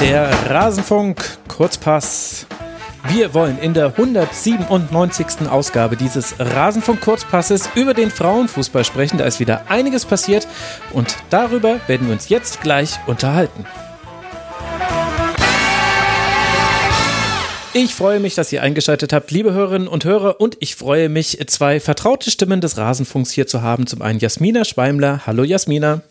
Der Rasenfunk Kurzpass. Wir wollen in der 197. Ausgabe dieses Rasenfunk Kurzpasses über den Frauenfußball sprechen. Da ist wieder einiges passiert und darüber werden wir uns jetzt gleich unterhalten. Ich freue mich, dass ihr eingeschaltet habt, liebe Hörerinnen und Hörer, und ich freue mich, zwei vertraute Stimmen des Rasenfunks hier zu haben. Zum einen Jasmina Schweimler. Hallo Jasmina.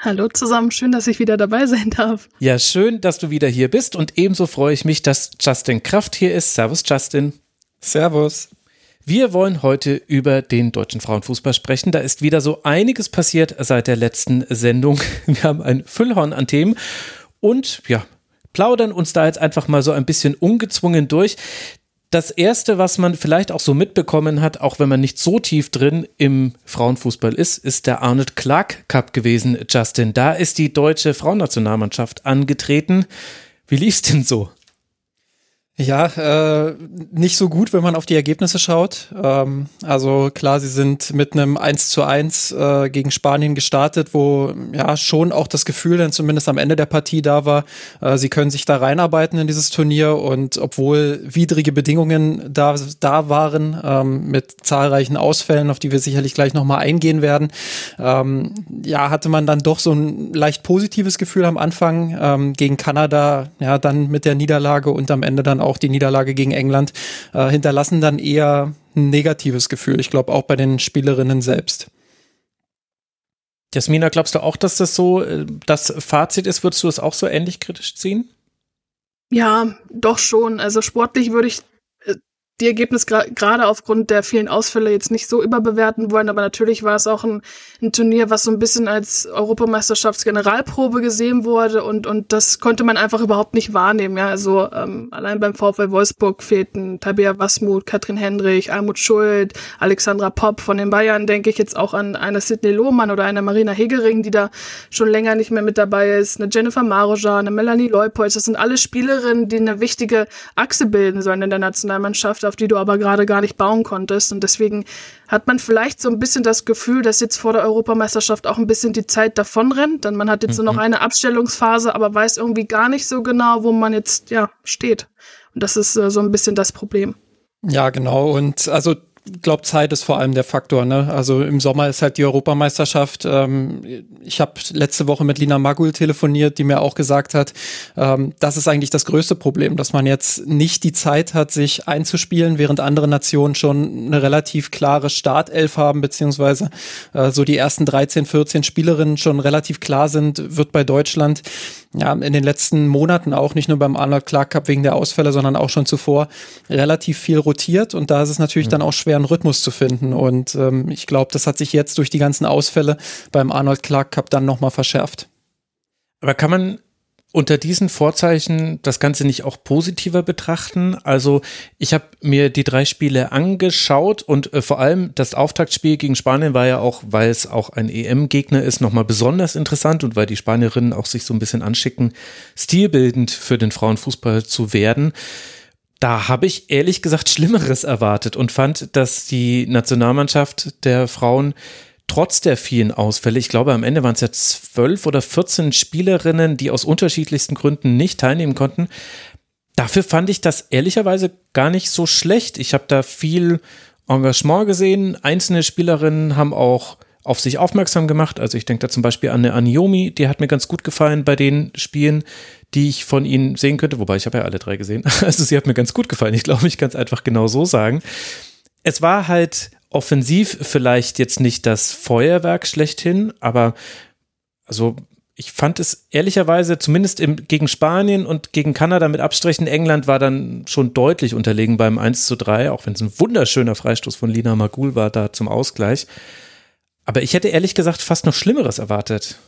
Hallo zusammen, schön, dass ich wieder dabei sein darf. Ja, schön, dass du wieder hier bist und ebenso freue ich mich, dass Justin Kraft hier ist. Servus, Justin. Servus. Wir wollen heute über den deutschen Frauenfußball sprechen. Da ist wieder so einiges passiert seit der letzten Sendung. Wir haben ein Füllhorn an Themen und ja, plaudern uns da jetzt einfach mal so ein bisschen ungezwungen durch das erste, was man vielleicht auch so mitbekommen hat, auch wenn man nicht so tief drin im Frauenfußball ist, ist der Arnold Clark Cup gewesen, Justin. Da ist die deutsche Frauennationalmannschaft angetreten. Wie lief's denn so? Ja, äh, nicht so gut, wenn man auf die Ergebnisse schaut. Ähm, also klar, sie sind mit einem 1 zu 1 äh, gegen Spanien gestartet, wo ja schon auch das Gefühl dann zumindest am Ende der Partie da war, äh, sie können sich da reinarbeiten in dieses Turnier und obwohl widrige Bedingungen da, da waren, ähm, mit zahlreichen Ausfällen, auf die wir sicherlich gleich nochmal eingehen werden, ähm, ja, hatte man dann doch so ein leicht positives Gefühl am Anfang ähm, gegen Kanada, ja, dann mit der Niederlage und am Ende dann auch auch die Niederlage gegen England, äh, hinterlassen dann eher ein negatives Gefühl. Ich glaube auch bei den Spielerinnen selbst. Jasmina, glaubst du auch, dass das so äh, das Fazit ist? Würdest du es auch so ähnlich kritisch ziehen? Ja, doch schon. Also sportlich würde ich die Ergebnisse gerade aufgrund der vielen Ausfälle jetzt nicht so überbewerten wollen, aber natürlich war es auch ein, ein Turnier, was so ein bisschen als Europameisterschaftsgeneralprobe gesehen wurde und, und das konnte man einfach überhaupt nicht wahrnehmen. Ja, also ähm, allein beim VfL Wolfsburg fehlten Tabea Wasmut, Katrin Hendrich, Almut Schuld, Alexandra Popp von den Bayern, denke ich jetzt auch an eine Sidney Lohmann oder eine Marina Hegering, die da schon länger nicht mehr mit dabei ist, eine Jennifer Maroja, eine Melanie Leupolz, das sind alle Spielerinnen, die eine wichtige Achse bilden sollen in der Nationalmannschaft auf die du aber gerade gar nicht bauen konntest. Und deswegen hat man vielleicht so ein bisschen das Gefühl, dass jetzt vor der Europameisterschaft auch ein bisschen die Zeit davonrennt. Denn man hat jetzt mhm. nur noch eine Abstellungsphase, aber weiß irgendwie gar nicht so genau, wo man jetzt ja steht. Und das ist äh, so ein bisschen das Problem. Ja, genau. Und also glaube, Zeit ist vor allem der Faktor. Ne? Also im Sommer ist halt die Europameisterschaft. Ähm, ich habe letzte Woche mit Lina Magul telefoniert, die mir auch gesagt hat, ähm, das ist eigentlich das größte Problem, dass man jetzt nicht die Zeit hat, sich einzuspielen, während andere Nationen schon eine relativ klare Startelf haben, beziehungsweise äh, so die ersten 13, 14 Spielerinnen schon relativ klar sind, wird bei Deutschland ja in den letzten Monaten auch nicht nur beim Arnold Clark Cup wegen der Ausfälle, sondern auch schon zuvor relativ viel rotiert und da ist es natürlich mhm. dann auch schwer, einen Rhythmus zu finden und ähm, ich glaube, das hat sich jetzt durch die ganzen Ausfälle beim Arnold Clark Cup dann nochmal verschärft. Aber kann man unter diesen Vorzeichen das Ganze nicht auch positiver betrachten? Also ich habe mir die drei Spiele angeschaut und äh, vor allem das Auftaktspiel gegen Spanien war ja auch, weil es auch ein EM-Gegner ist, nochmal besonders interessant und weil die Spanierinnen auch sich so ein bisschen anschicken, stilbildend für den Frauenfußball zu werden. Da habe ich ehrlich gesagt Schlimmeres erwartet und fand, dass die Nationalmannschaft der Frauen trotz der vielen Ausfälle, ich glaube am Ende waren es ja zwölf oder 14 Spielerinnen, die aus unterschiedlichsten Gründen nicht teilnehmen konnten. Dafür fand ich das ehrlicherweise gar nicht so schlecht. Ich habe da viel Engagement gesehen. Einzelne Spielerinnen haben auch auf sich aufmerksam gemacht. Also ich denke da zum Beispiel an eine Aniomi, die hat mir ganz gut gefallen bei den Spielen, die ich von ihnen sehen könnte. Wobei ich habe ja alle drei gesehen. Also sie hat mir ganz gut gefallen. Ich glaube, ich kann es einfach genau so sagen. Es war halt offensiv vielleicht jetzt nicht das Feuerwerk schlechthin, aber also ich fand es ehrlicherweise, zumindest im, gegen Spanien und gegen Kanada mit Abstrichen, England war dann schon deutlich unterlegen beim 1 zu 3, auch wenn es ein wunderschöner Freistoß von Lina Magul war da zum Ausgleich. Aber ich hätte ehrlich gesagt fast noch Schlimmeres erwartet.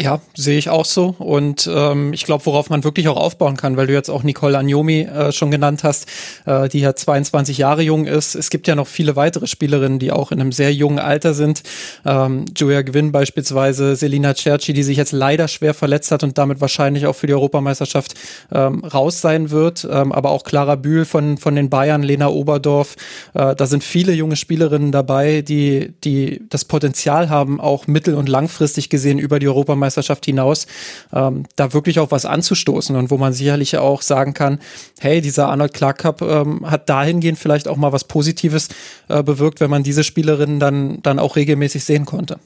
Ja, sehe ich auch so. Und ähm, ich glaube, worauf man wirklich auch aufbauen kann, weil du jetzt auch Nicole Agnomi äh, schon genannt hast, äh, die ja 22 Jahre jung ist. Es gibt ja noch viele weitere Spielerinnen, die auch in einem sehr jungen Alter sind. Ähm, Julia Gewinn beispielsweise, Selina Cerci, die sich jetzt leider schwer verletzt hat und damit wahrscheinlich auch für die Europameisterschaft ähm, raus sein wird. Ähm, aber auch Clara Bühl von, von den Bayern, Lena Oberdorf. Äh, da sind viele junge Spielerinnen dabei, die, die das Potenzial haben, auch mittel- und langfristig gesehen über die Europameisterschaft Europameisterschaft hinaus, ähm, da wirklich auch was anzustoßen und wo man sicherlich auch sagen kann, hey, dieser Arnold Clark Cup ähm, hat dahingehend vielleicht auch mal was Positives äh, bewirkt, wenn man diese Spielerinnen dann, dann auch regelmäßig sehen konnte.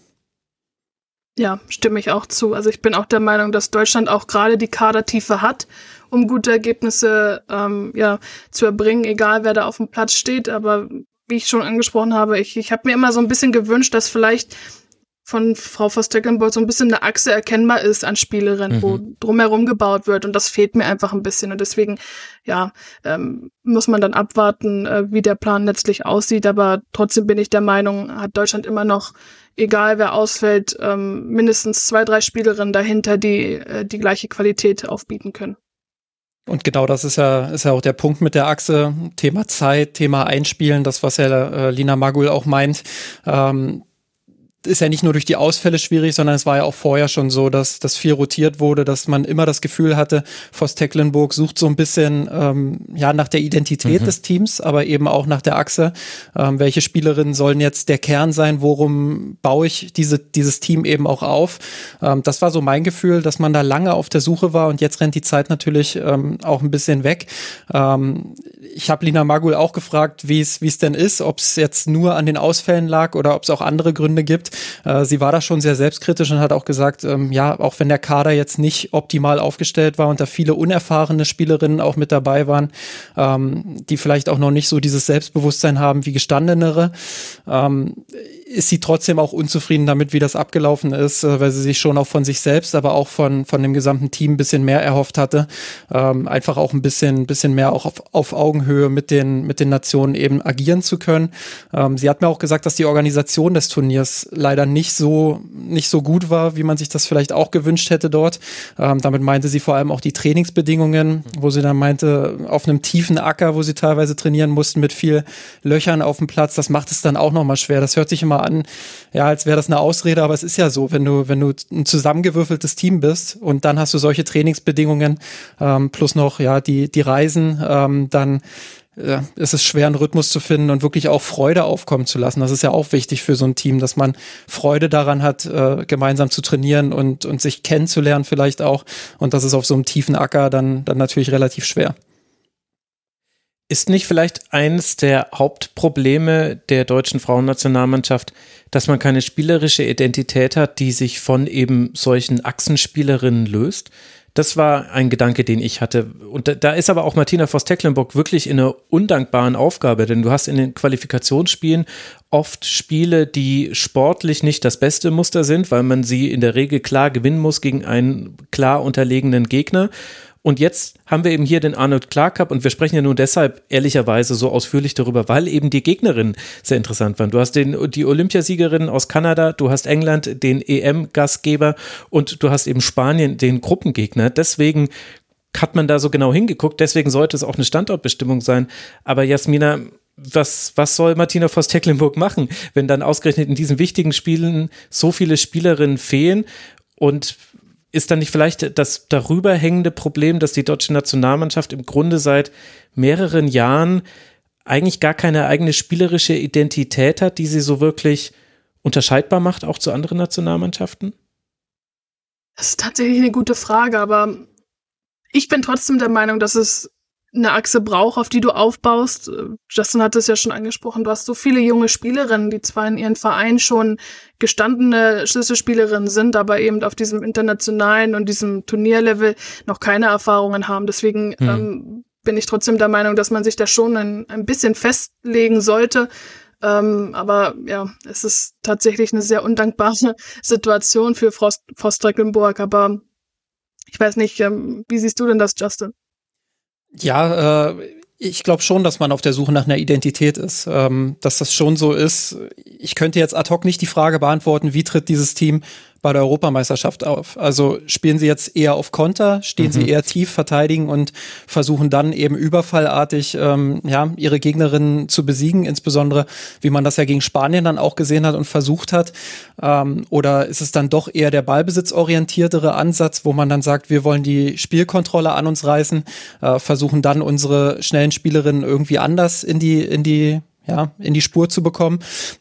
Ja, stimme ich auch zu. Also ich bin auch der Meinung, dass Deutschland auch gerade die Kadertiefe hat, um gute Ergebnisse ähm, ja, zu erbringen, egal wer da auf dem Platz steht. Aber wie ich schon angesprochen habe, ich, ich habe mir immer so ein bisschen gewünscht, dass vielleicht von Frau Voss-Tecklenburg so ein bisschen eine Achse erkennbar ist an Spielerinnen, mhm. wo drumherum gebaut wird. Und das fehlt mir einfach ein bisschen. Und deswegen, ja, ähm, muss man dann abwarten, äh, wie der Plan letztlich aussieht. Aber trotzdem bin ich der Meinung, hat Deutschland immer noch, egal wer ausfällt, ähm, mindestens zwei, drei Spielerinnen dahinter, die äh, die gleiche Qualität aufbieten können. Und genau das ist ja, ist ja auch der Punkt mit der Achse. Thema Zeit, Thema Einspielen, das, was ja äh, Lina Magul auch meint. Ähm, ist ja nicht nur durch die Ausfälle schwierig, sondern es war ja auch vorher schon so, dass das viel rotiert wurde, dass man immer das Gefühl hatte, Voss Tecklenburg sucht so ein bisschen ähm, ja nach der Identität mhm. des Teams, aber eben auch nach der Achse. Ähm, welche Spielerinnen sollen jetzt der Kern sein? Worum baue ich diese, dieses Team eben auch auf? Ähm, das war so mein Gefühl, dass man da lange auf der Suche war und jetzt rennt die Zeit natürlich ähm, auch ein bisschen weg. Ähm, ich habe Lina Magul auch gefragt, wie es wie es denn ist, ob es jetzt nur an den Ausfällen lag oder ob es auch andere Gründe gibt. Äh, sie war da schon sehr selbstkritisch und hat auch gesagt, ähm, ja, auch wenn der Kader jetzt nicht optimal aufgestellt war und da viele unerfahrene Spielerinnen auch mit dabei waren, ähm, die vielleicht auch noch nicht so dieses Selbstbewusstsein haben wie gestandenere, ähm, ist sie trotzdem auch unzufrieden damit, wie das abgelaufen ist, äh, weil sie sich schon auch von sich selbst, aber auch von, von dem gesamten Team ein bisschen mehr erhofft hatte. Ähm, einfach auch ein bisschen, bisschen mehr auch auf, auf Augenhöhe mit den, mit den Nationen eben agieren zu können. Ähm, sie hat mir auch gesagt, dass die Organisation des Turniers leider nicht so, nicht so gut war, wie man sich das vielleicht auch gewünscht hätte dort. Ähm, damit meinte sie vor allem auch die Trainingsbedingungen, wo sie dann meinte, auf einem tiefen Acker, wo sie teilweise trainieren mussten mit viel Löchern auf dem Platz, das macht es dann auch nochmal schwer. Das hört sich immer an, ja, als wäre das eine Ausrede, aber es ist ja so, wenn du, wenn du ein zusammengewürfeltes Team bist und dann hast du solche Trainingsbedingungen ähm, plus noch ja die die Reisen, ähm, dann äh, ist es schwer, einen Rhythmus zu finden und wirklich auch Freude aufkommen zu lassen. Das ist ja auch wichtig für so ein Team, dass man Freude daran hat, äh, gemeinsam zu trainieren und, und sich kennenzulernen vielleicht auch. Und das ist auf so einem tiefen Acker dann, dann natürlich relativ schwer. Ist nicht vielleicht eines der Hauptprobleme der deutschen Frauennationalmannschaft, dass man keine spielerische Identität hat, die sich von eben solchen Achsenspielerinnen löst? Das war ein Gedanke, den ich hatte. Und da, ist aber auch Martina Voss-Tecklenburg wirklich in einer undankbaren Aufgabe, denn du hast in den Qualifikationsspielen oft Spiele, die sportlich nicht das beste Muster sind, weil man sie in der Regel klar gewinnen muss gegen einen klar unterlegenen Gegner. Und jetzt haben wir eben hier den Arnold Clark Cup und wir sprechen ja nun deshalb ehrlicherweise so ausführlich darüber, weil eben die Gegnerinnen sehr interessant waren. Du hast den, die Olympiasiegerin aus Kanada, du hast England, den EM-Gastgeber und du hast eben Spanien, den Gruppengegner. Deswegen hat man da so genau hingeguckt. Deswegen sollte es auch eine Standortbestimmung sein. Aber Jasmina, was, was soll Martina Voss-Tecklenburg machen, wenn dann ausgerechnet in diesen wichtigen Spielen so viele Spielerinnen fehlen und ist dann nicht vielleicht das darüber hängende Problem, dass die deutsche Nationalmannschaft im Grunde seit mehreren Jahren eigentlich gar keine eigene spielerische Identität hat, die sie so wirklich unterscheidbar macht, auch zu anderen Nationalmannschaften? Das ist tatsächlich eine gute Frage, aber ich bin trotzdem der Meinung, dass es eine Achse braucht, auf die du aufbaust. Justin hat es ja schon angesprochen, du hast so viele junge Spielerinnen, die zwar in ihren Vereinen schon gestandene Schlüsselspielerinnen sind, aber eben auf diesem internationalen und diesem Turnierlevel noch keine Erfahrungen haben. Deswegen hm. ähm, bin ich trotzdem der Meinung, dass man sich da schon ein, ein bisschen festlegen sollte. Ähm, aber ja, es ist tatsächlich eine sehr undankbare Situation für Frost, Frost Aber ich weiß nicht, ähm, wie siehst du denn das, Justin? Ja, äh, ich glaube schon, dass man auf der Suche nach einer Identität ist, ähm, dass das schon so ist. Ich könnte jetzt ad hoc nicht die Frage beantworten, wie tritt dieses Team bei der Europameisterschaft auf? Also spielen sie jetzt eher auf Konter, stehen mhm. sie eher tief, verteidigen und versuchen dann eben überfallartig ähm, ja, ihre Gegnerinnen zu besiegen, insbesondere wie man das ja gegen Spanien dann auch gesehen hat und versucht hat. Ähm, oder ist es dann doch eher der ballbesitzorientiertere Ansatz, wo man dann sagt, wir wollen die Spielkontrolle an uns reißen, äh, versuchen dann unsere schnellen Spielerinnen irgendwie anders in die, in die ja, in die Spur zu bekommen.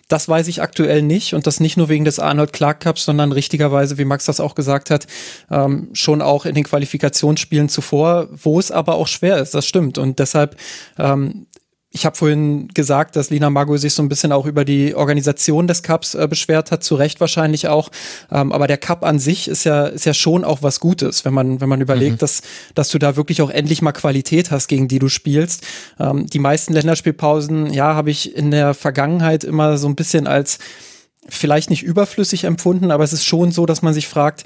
Das weiß ich aktuell nicht und das nicht nur wegen des Arnold Clark Cups, sondern richtigerweise, wie Max das auch gesagt hat, ähm, schon auch in den Qualifikationsspielen zuvor, wo es aber auch schwer ist. Das stimmt und deshalb ähm, ich habe vorhin gesagt, dass Lina Mago sich so ein bisschen auch über die Organisation des Cups äh, beschwert hat, zu Recht wahrscheinlich auch. Ähm, aber der Cup an sich ist ja, ist ja schon auch was Gutes, wenn man, wenn man überlegt, mhm. dass, dass du da wirklich auch endlich mal Qualität hast, gegen die du spielst. Ähm, die meisten Länderspielpausen, ja, habe ich in der Vergangenheit immer so ein bisschen als vielleicht nicht überflüssig empfunden, aber es ist schon so, dass man sich fragt,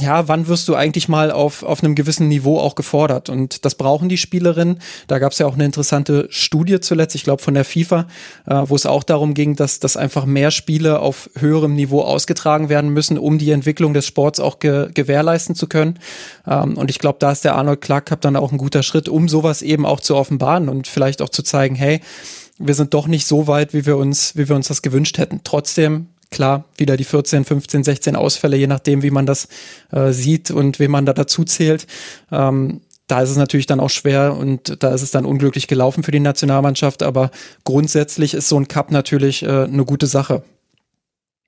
ja, wann wirst du eigentlich mal auf, auf einem gewissen Niveau auch gefordert? Und das brauchen die Spielerinnen. Da gab es ja auch eine interessante Studie zuletzt, ich glaube von der FIFA, äh, wo es auch darum ging, dass, dass einfach mehr Spiele auf höherem Niveau ausgetragen werden müssen, um die Entwicklung des Sports auch ge gewährleisten zu können. Ähm, und ich glaube, da ist der Arnold Clark Cup dann auch ein guter Schritt, um sowas eben auch zu offenbaren und vielleicht auch zu zeigen, hey, wir sind doch nicht so weit, wie wir uns, wie wir uns das gewünscht hätten. Trotzdem klar, wieder die 14, 15, 16 Ausfälle, je nachdem, wie man das äh, sieht und wen man da dazu zählt. Ähm, da ist es natürlich dann auch schwer und da ist es dann unglücklich gelaufen für die Nationalmannschaft, aber grundsätzlich ist so ein Cup natürlich äh, eine gute Sache.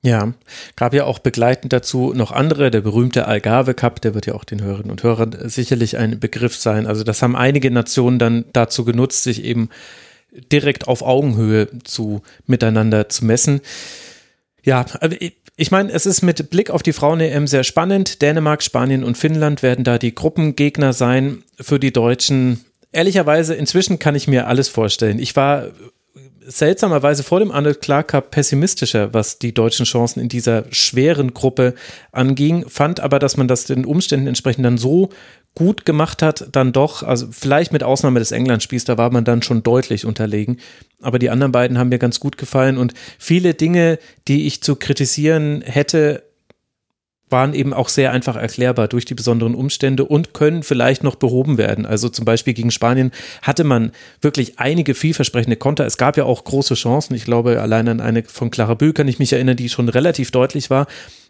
Ja, gab ja auch begleitend dazu noch andere, der berühmte Algarve Cup, der wird ja auch den Hörerinnen und Hörern sicherlich ein Begriff sein. Also das haben einige Nationen dann dazu genutzt, sich eben direkt auf Augenhöhe zu miteinander zu messen. Ja, ich meine, es ist mit Blick auf die Frauen-EM sehr spannend. Dänemark, Spanien und Finnland werden da die Gruppengegner sein für die Deutschen. Ehrlicherweise, inzwischen kann ich mir alles vorstellen. Ich war seltsamerweise vor dem Arnold Clark Cup pessimistischer, was die deutschen Chancen in dieser schweren Gruppe anging, fand aber, dass man das den Umständen entsprechend dann so gut gemacht hat, dann doch, also vielleicht mit Ausnahme des England-Spiels, da war man dann schon deutlich unterlegen. Aber die anderen beiden haben mir ganz gut gefallen und viele Dinge, die ich zu kritisieren hätte, waren eben auch sehr einfach erklärbar durch die besonderen Umstände und können vielleicht noch behoben werden. Also zum Beispiel gegen Spanien hatte man wirklich einige vielversprechende Konter. Es gab ja auch große Chancen. Ich glaube, allein an eine von Clara Bö kann ich mich erinnern, die schon relativ deutlich war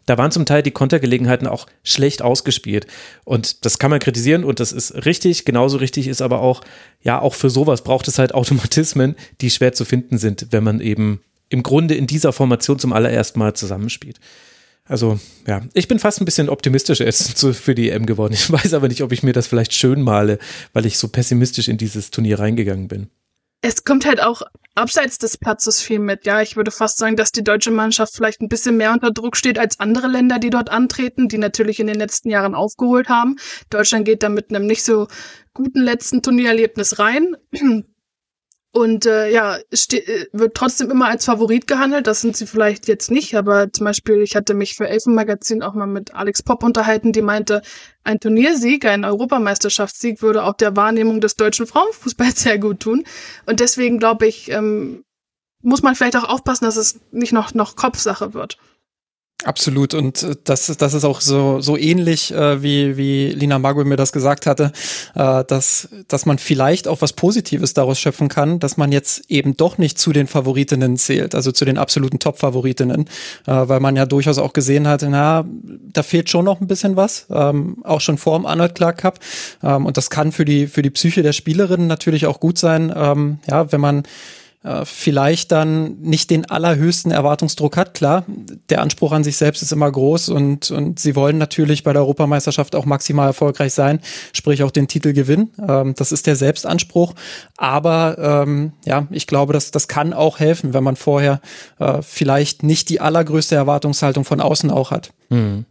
da waren zum Teil die Kontergelegenheiten auch schlecht ausgespielt. Und das kann man kritisieren und das ist richtig. Genauso richtig ist aber auch, ja, auch für sowas braucht es halt Automatismen, die schwer zu finden sind, wenn man eben im Grunde in dieser Formation zum allerersten Mal zusammenspielt. Also, ja, ich bin fast ein bisschen optimistischer jetzt für die EM geworden. Ich weiß aber nicht, ob ich mir das vielleicht schön male, weil ich so pessimistisch in dieses Turnier reingegangen bin es kommt halt auch abseits des Platzes viel mit. Ja, ich würde fast sagen, dass die deutsche Mannschaft vielleicht ein bisschen mehr unter Druck steht als andere Länder, die dort antreten, die natürlich in den letzten Jahren aufgeholt haben. Deutschland geht da mit einem nicht so guten letzten Turniererlebnis rein. Und äh, ja, äh, wird trotzdem immer als Favorit gehandelt. Das sind sie vielleicht jetzt nicht, aber zum Beispiel, ich hatte mich für Elfenmagazin auch mal mit Alex Popp unterhalten, die meinte, ein Turniersieg, ein Europameisterschaftssieg würde auch der Wahrnehmung des deutschen Frauenfußballs sehr gut tun. Und deswegen glaube ich, ähm, muss man vielleicht auch aufpassen, dass es nicht noch, noch Kopfsache wird. Absolut. Und äh, das, das ist auch so, so ähnlich, äh, wie, wie Lina Magui mir das gesagt hatte, äh, dass, dass man vielleicht auch was Positives daraus schöpfen kann, dass man jetzt eben doch nicht zu den Favoritinnen zählt, also zu den absoluten Top-Favoritinnen, äh, weil man ja durchaus auch gesehen hat, na, da fehlt schon noch ein bisschen was, ähm, auch schon vor dem Arnold Clark Cup. Ähm, und das kann für die, für die Psyche der Spielerinnen natürlich auch gut sein, ähm, ja, wenn man äh, vielleicht dann nicht den allerhöchsten Erwartungsdruck hat. Klar, der Anspruch an sich selbst ist immer groß und, und sie wollen natürlich bei der Europameisterschaft auch maximal erfolgreich sein, sprich auch den Titel gewinnen. Ähm, das ist der Selbstanspruch. Aber ähm, ja, ich glaube, das, das kann auch helfen, wenn man vorher äh, vielleicht nicht die allergrößte Erwartungshaltung von außen auch hat. Mhm.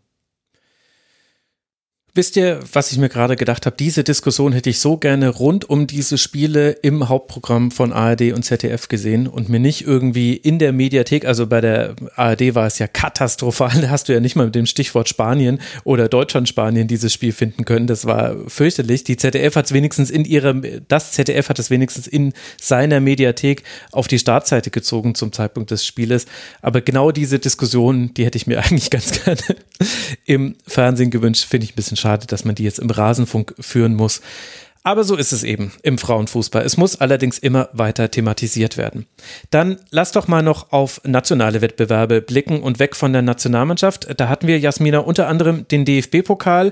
Wisst ihr, was ich mir gerade gedacht habe? Diese Diskussion hätte ich so gerne rund um diese Spiele im Hauptprogramm von ARD und ZDF gesehen und mir nicht irgendwie in der Mediathek, also bei der ARD war es ja katastrophal, da hast du ja nicht mal mit dem Stichwort Spanien oder Deutschland-Spanien dieses Spiel finden können. Das war fürchterlich. Die ZDF hat es wenigstens in ihrem, das ZDF hat es wenigstens in seiner Mediathek auf die Startseite gezogen zum Zeitpunkt des Spieles. Aber genau diese Diskussion, die hätte ich mir eigentlich ganz gerne im Fernsehen gewünscht, finde ich ein bisschen schade, dass man die jetzt im Rasenfunk führen muss. Aber so ist es eben im Frauenfußball. Es muss allerdings immer weiter thematisiert werden. Dann lass doch mal noch auf nationale Wettbewerbe blicken und weg von der Nationalmannschaft. Da hatten wir, Jasmina, unter anderem den DFB-Pokal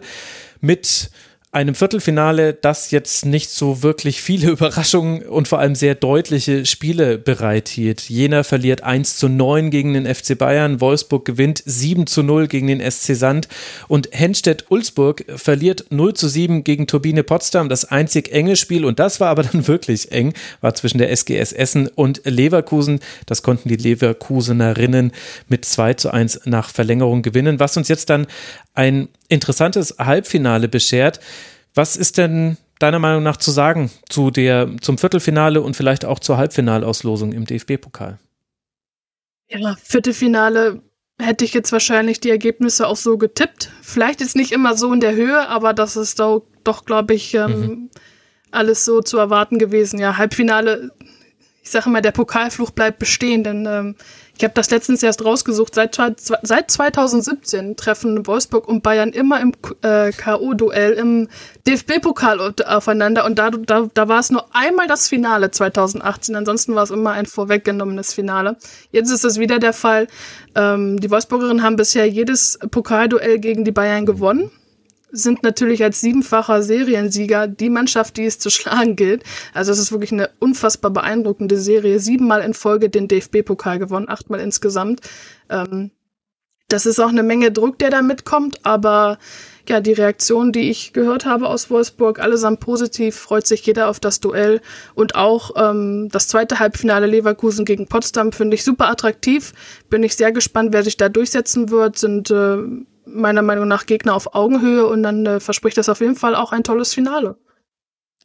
mit einem Viertelfinale, das jetzt nicht so wirklich viele Überraschungen und vor allem sehr deutliche Spiele bereithielt. Jena verliert 1 zu 9 gegen den FC Bayern, Wolfsburg gewinnt 7 zu 0 gegen den SC Sand und Henstedt-Ulzburg verliert 0 zu 7 gegen Turbine Potsdam. Das einzig enge Spiel, und das war aber dann wirklich eng, war zwischen der SGS Essen und Leverkusen. Das konnten die Leverkusenerinnen mit 2 zu 1 nach Verlängerung gewinnen, was uns jetzt dann ein interessantes Halbfinale beschert. Was ist denn deiner Meinung nach zu sagen zu der, zum Viertelfinale und vielleicht auch zur Halbfinalauslosung im DFB-Pokal? Ja, Viertelfinale hätte ich jetzt wahrscheinlich die Ergebnisse auch so getippt. Vielleicht ist nicht immer so in der Höhe, aber das ist doch, doch glaube ich, ähm, mhm. alles so zu erwarten gewesen. Ja, Halbfinale, ich sage immer, der Pokalfluch bleibt bestehen, denn ähm, ich habe das letztens erst rausgesucht. Seit, seit 2017 treffen Wolfsburg und Bayern immer im äh, K.O.-Duell im DFB-Pokal aufeinander. Und da, da, da war es nur einmal das Finale 2018. Ansonsten war es immer ein vorweggenommenes Finale. Jetzt ist es wieder der Fall. Ähm, die Wolfsburgerinnen haben bisher jedes Pokalduell gegen die Bayern gewonnen sind natürlich als siebenfacher Seriensieger die Mannschaft, die es zu schlagen gilt. Also es ist wirklich eine unfassbar beeindruckende Serie. Siebenmal in Folge den DFB-Pokal gewonnen, achtmal insgesamt. Ähm, das ist auch eine Menge Druck, der da mitkommt, aber ja, die Reaktion, die ich gehört habe aus Wolfsburg, allesamt positiv, freut sich jeder auf das Duell. Und auch ähm, das zweite Halbfinale Leverkusen gegen Potsdam finde ich super attraktiv. Bin ich sehr gespannt, wer sich da durchsetzen wird. Sind äh, meiner Meinung nach Gegner auf Augenhöhe und dann äh, verspricht das auf jeden Fall auch ein tolles Finale.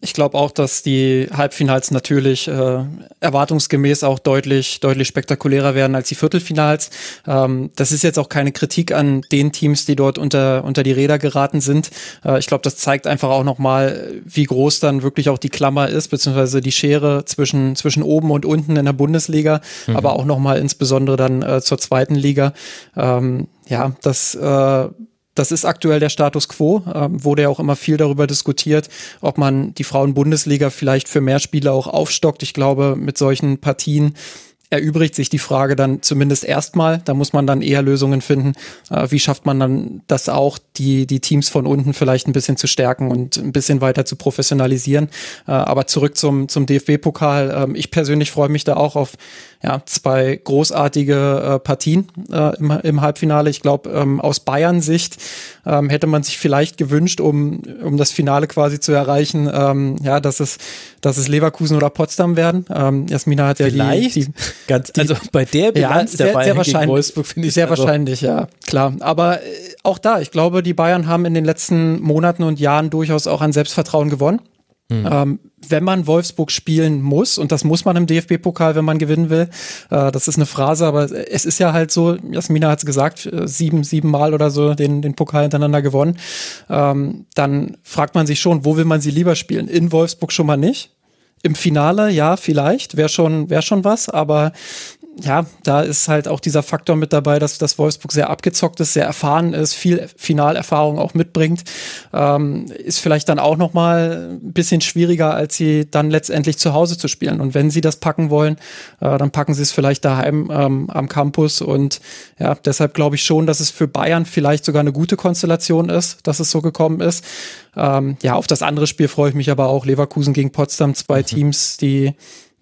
Ich glaube auch, dass die Halbfinals natürlich äh, erwartungsgemäß auch deutlich, deutlich spektakulärer werden als die Viertelfinals. Ähm, das ist jetzt auch keine Kritik an den Teams, die dort unter, unter die Räder geraten sind. Äh, ich glaube, das zeigt einfach auch nochmal, wie groß dann wirklich auch die Klammer ist, beziehungsweise die Schere zwischen, zwischen oben und unten in der Bundesliga, mhm. aber auch nochmal insbesondere dann äh, zur zweiten Liga. Ähm, ja, das äh, das ist aktuell der Status quo. Ähm, wurde ja auch immer viel darüber diskutiert, ob man die Frauen-Bundesliga vielleicht für mehr Spiele auch aufstockt. Ich glaube, mit solchen Partien erübrigt sich die Frage dann zumindest erstmal. Da muss man dann eher Lösungen finden. Äh, wie schafft man dann das auch, die, die Teams von unten vielleicht ein bisschen zu stärken und ein bisschen weiter zu professionalisieren. Äh, aber zurück zum, zum DFB-Pokal. Ähm, ich persönlich freue mich da auch auf ja, zwei großartige äh, Partien im, im Halbfinale. Ich glaube, ähm, aus Bayern-Sicht ähm, hätte man sich vielleicht gewünscht, um, um das Finale quasi zu erreichen, ja, dass es, dass es Leverkusen oder Potsdam werden. Jasmina hat ja vielleicht? die, die, Ganz, also bei der Bilanz ja, der Bayern sehr wahrscheinlich, Wolfsburg finde ich sehr also. wahrscheinlich, ja, klar. Aber äh, auch da, ich glaube, die Bayern haben in den letzten Monaten und Jahren durchaus auch an Selbstvertrauen gewonnen. Mhm. Ähm, wenn man Wolfsburg spielen muss, und das muss man im DFB-Pokal, wenn man gewinnen will, äh, das ist eine Phrase, aber es ist ja halt so, Jasmina hat es gesagt, äh, sieben, sieben Mal oder so den, den Pokal hintereinander gewonnen, ähm, dann fragt man sich schon, wo will man sie lieber spielen? In Wolfsburg schon mal nicht. Im Finale, ja, vielleicht, wäre schon, wär schon was, aber ja, da ist halt auch dieser Faktor mit dabei, dass, dass Wolfsburg sehr abgezockt ist, sehr erfahren ist, viel Finalerfahrung auch mitbringt. Ähm, ist vielleicht dann auch noch mal ein bisschen schwieriger, als sie dann letztendlich zu Hause zu spielen. Und wenn sie das packen wollen, äh, dann packen sie es vielleicht daheim ähm, am Campus. Und ja, deshalb glaube ich schon, dass es für Bayern vielleicht sogar eine gute Konstellation ist, dass es so gekommen ist. Ähm, ja, auf das andere Spiel freue ich mich aber auch. Leverkusen gegen Potsdam, zwei mhm. Teams, die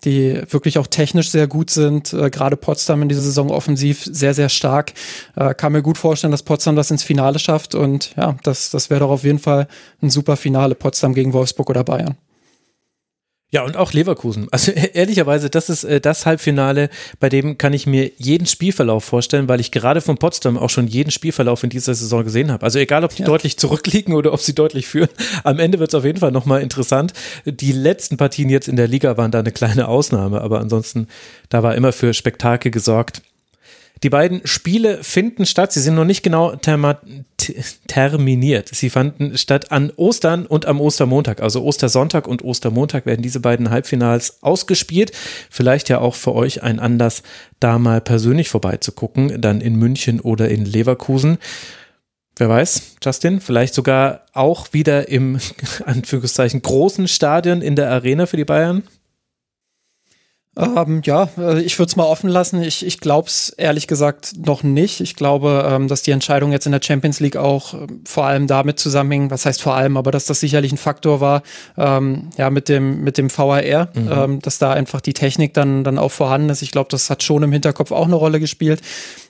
die wirklich auch technisch sehr gut sind. Äh, Gerade Potsdam in dieser Saison offensiv sehr, sehr stark. Äh, kann mir gut vorstellen, dass Potsdam das ins Finale schafft. Und ja, das, das wäre doch auf jeden Fall ein super Finale, Potsdam gegen Wolfsburg oder Bayern. Ja, und auch Leverkusen. Also ehrlicherweise, das ist äh, das Halbfinale, bei dem kann ich mir jeden Spielverlauf vorstellen, weil ich gerade von Potsdam auch schon jeden Spielverlauf in dieser Saison gesehen habe. Also egal, ob die ja. deutlich zurückliegen oder ob sie deutlich führen, am Ende wird es auf jeden Fall nochmal interessant. Die letzten Partien jetzt in der Liga waren da eine kleine Ausnahme, aber ansonsten, da war immer für Spektakel gesorgt. Die beiden Spiele finden statt. Sie sind noch nicht genau terminiert. Sie fanden statt an Ostern und am Ostermontag. Also Ostersonntag und Ostermontag werden diese beiden Halbfinals ausgespielt. Vielleicht ja auch für euch ein Anlass, da mal persönlich vorbeizugucken, dann in München oder in Leverkusen. Wer weiß, Justin, vielleicht sogar auch wieder im Anführungszeichen großen Stadion in der Arena für die Bayern? Ähm, ja, äh, ich würde es mal offen lassen. Ich, ich glaube es ehrlich gesagt noch nicht. Ich glaube, ähm, dass die Entscheidung jetzt in der Champions League auch ähm, vor allem damit zusammenhing, was heißt vor allem, aber dass das sicherlich ein Faktor war, ähm, ja, mit dem, mit dem VAR, mhm. ähm, dass da einfach die Technik dann, dann auch vorhanden ist. Ich glaube, das hat schon im Hinterkopf auch eine Rolle gespielt.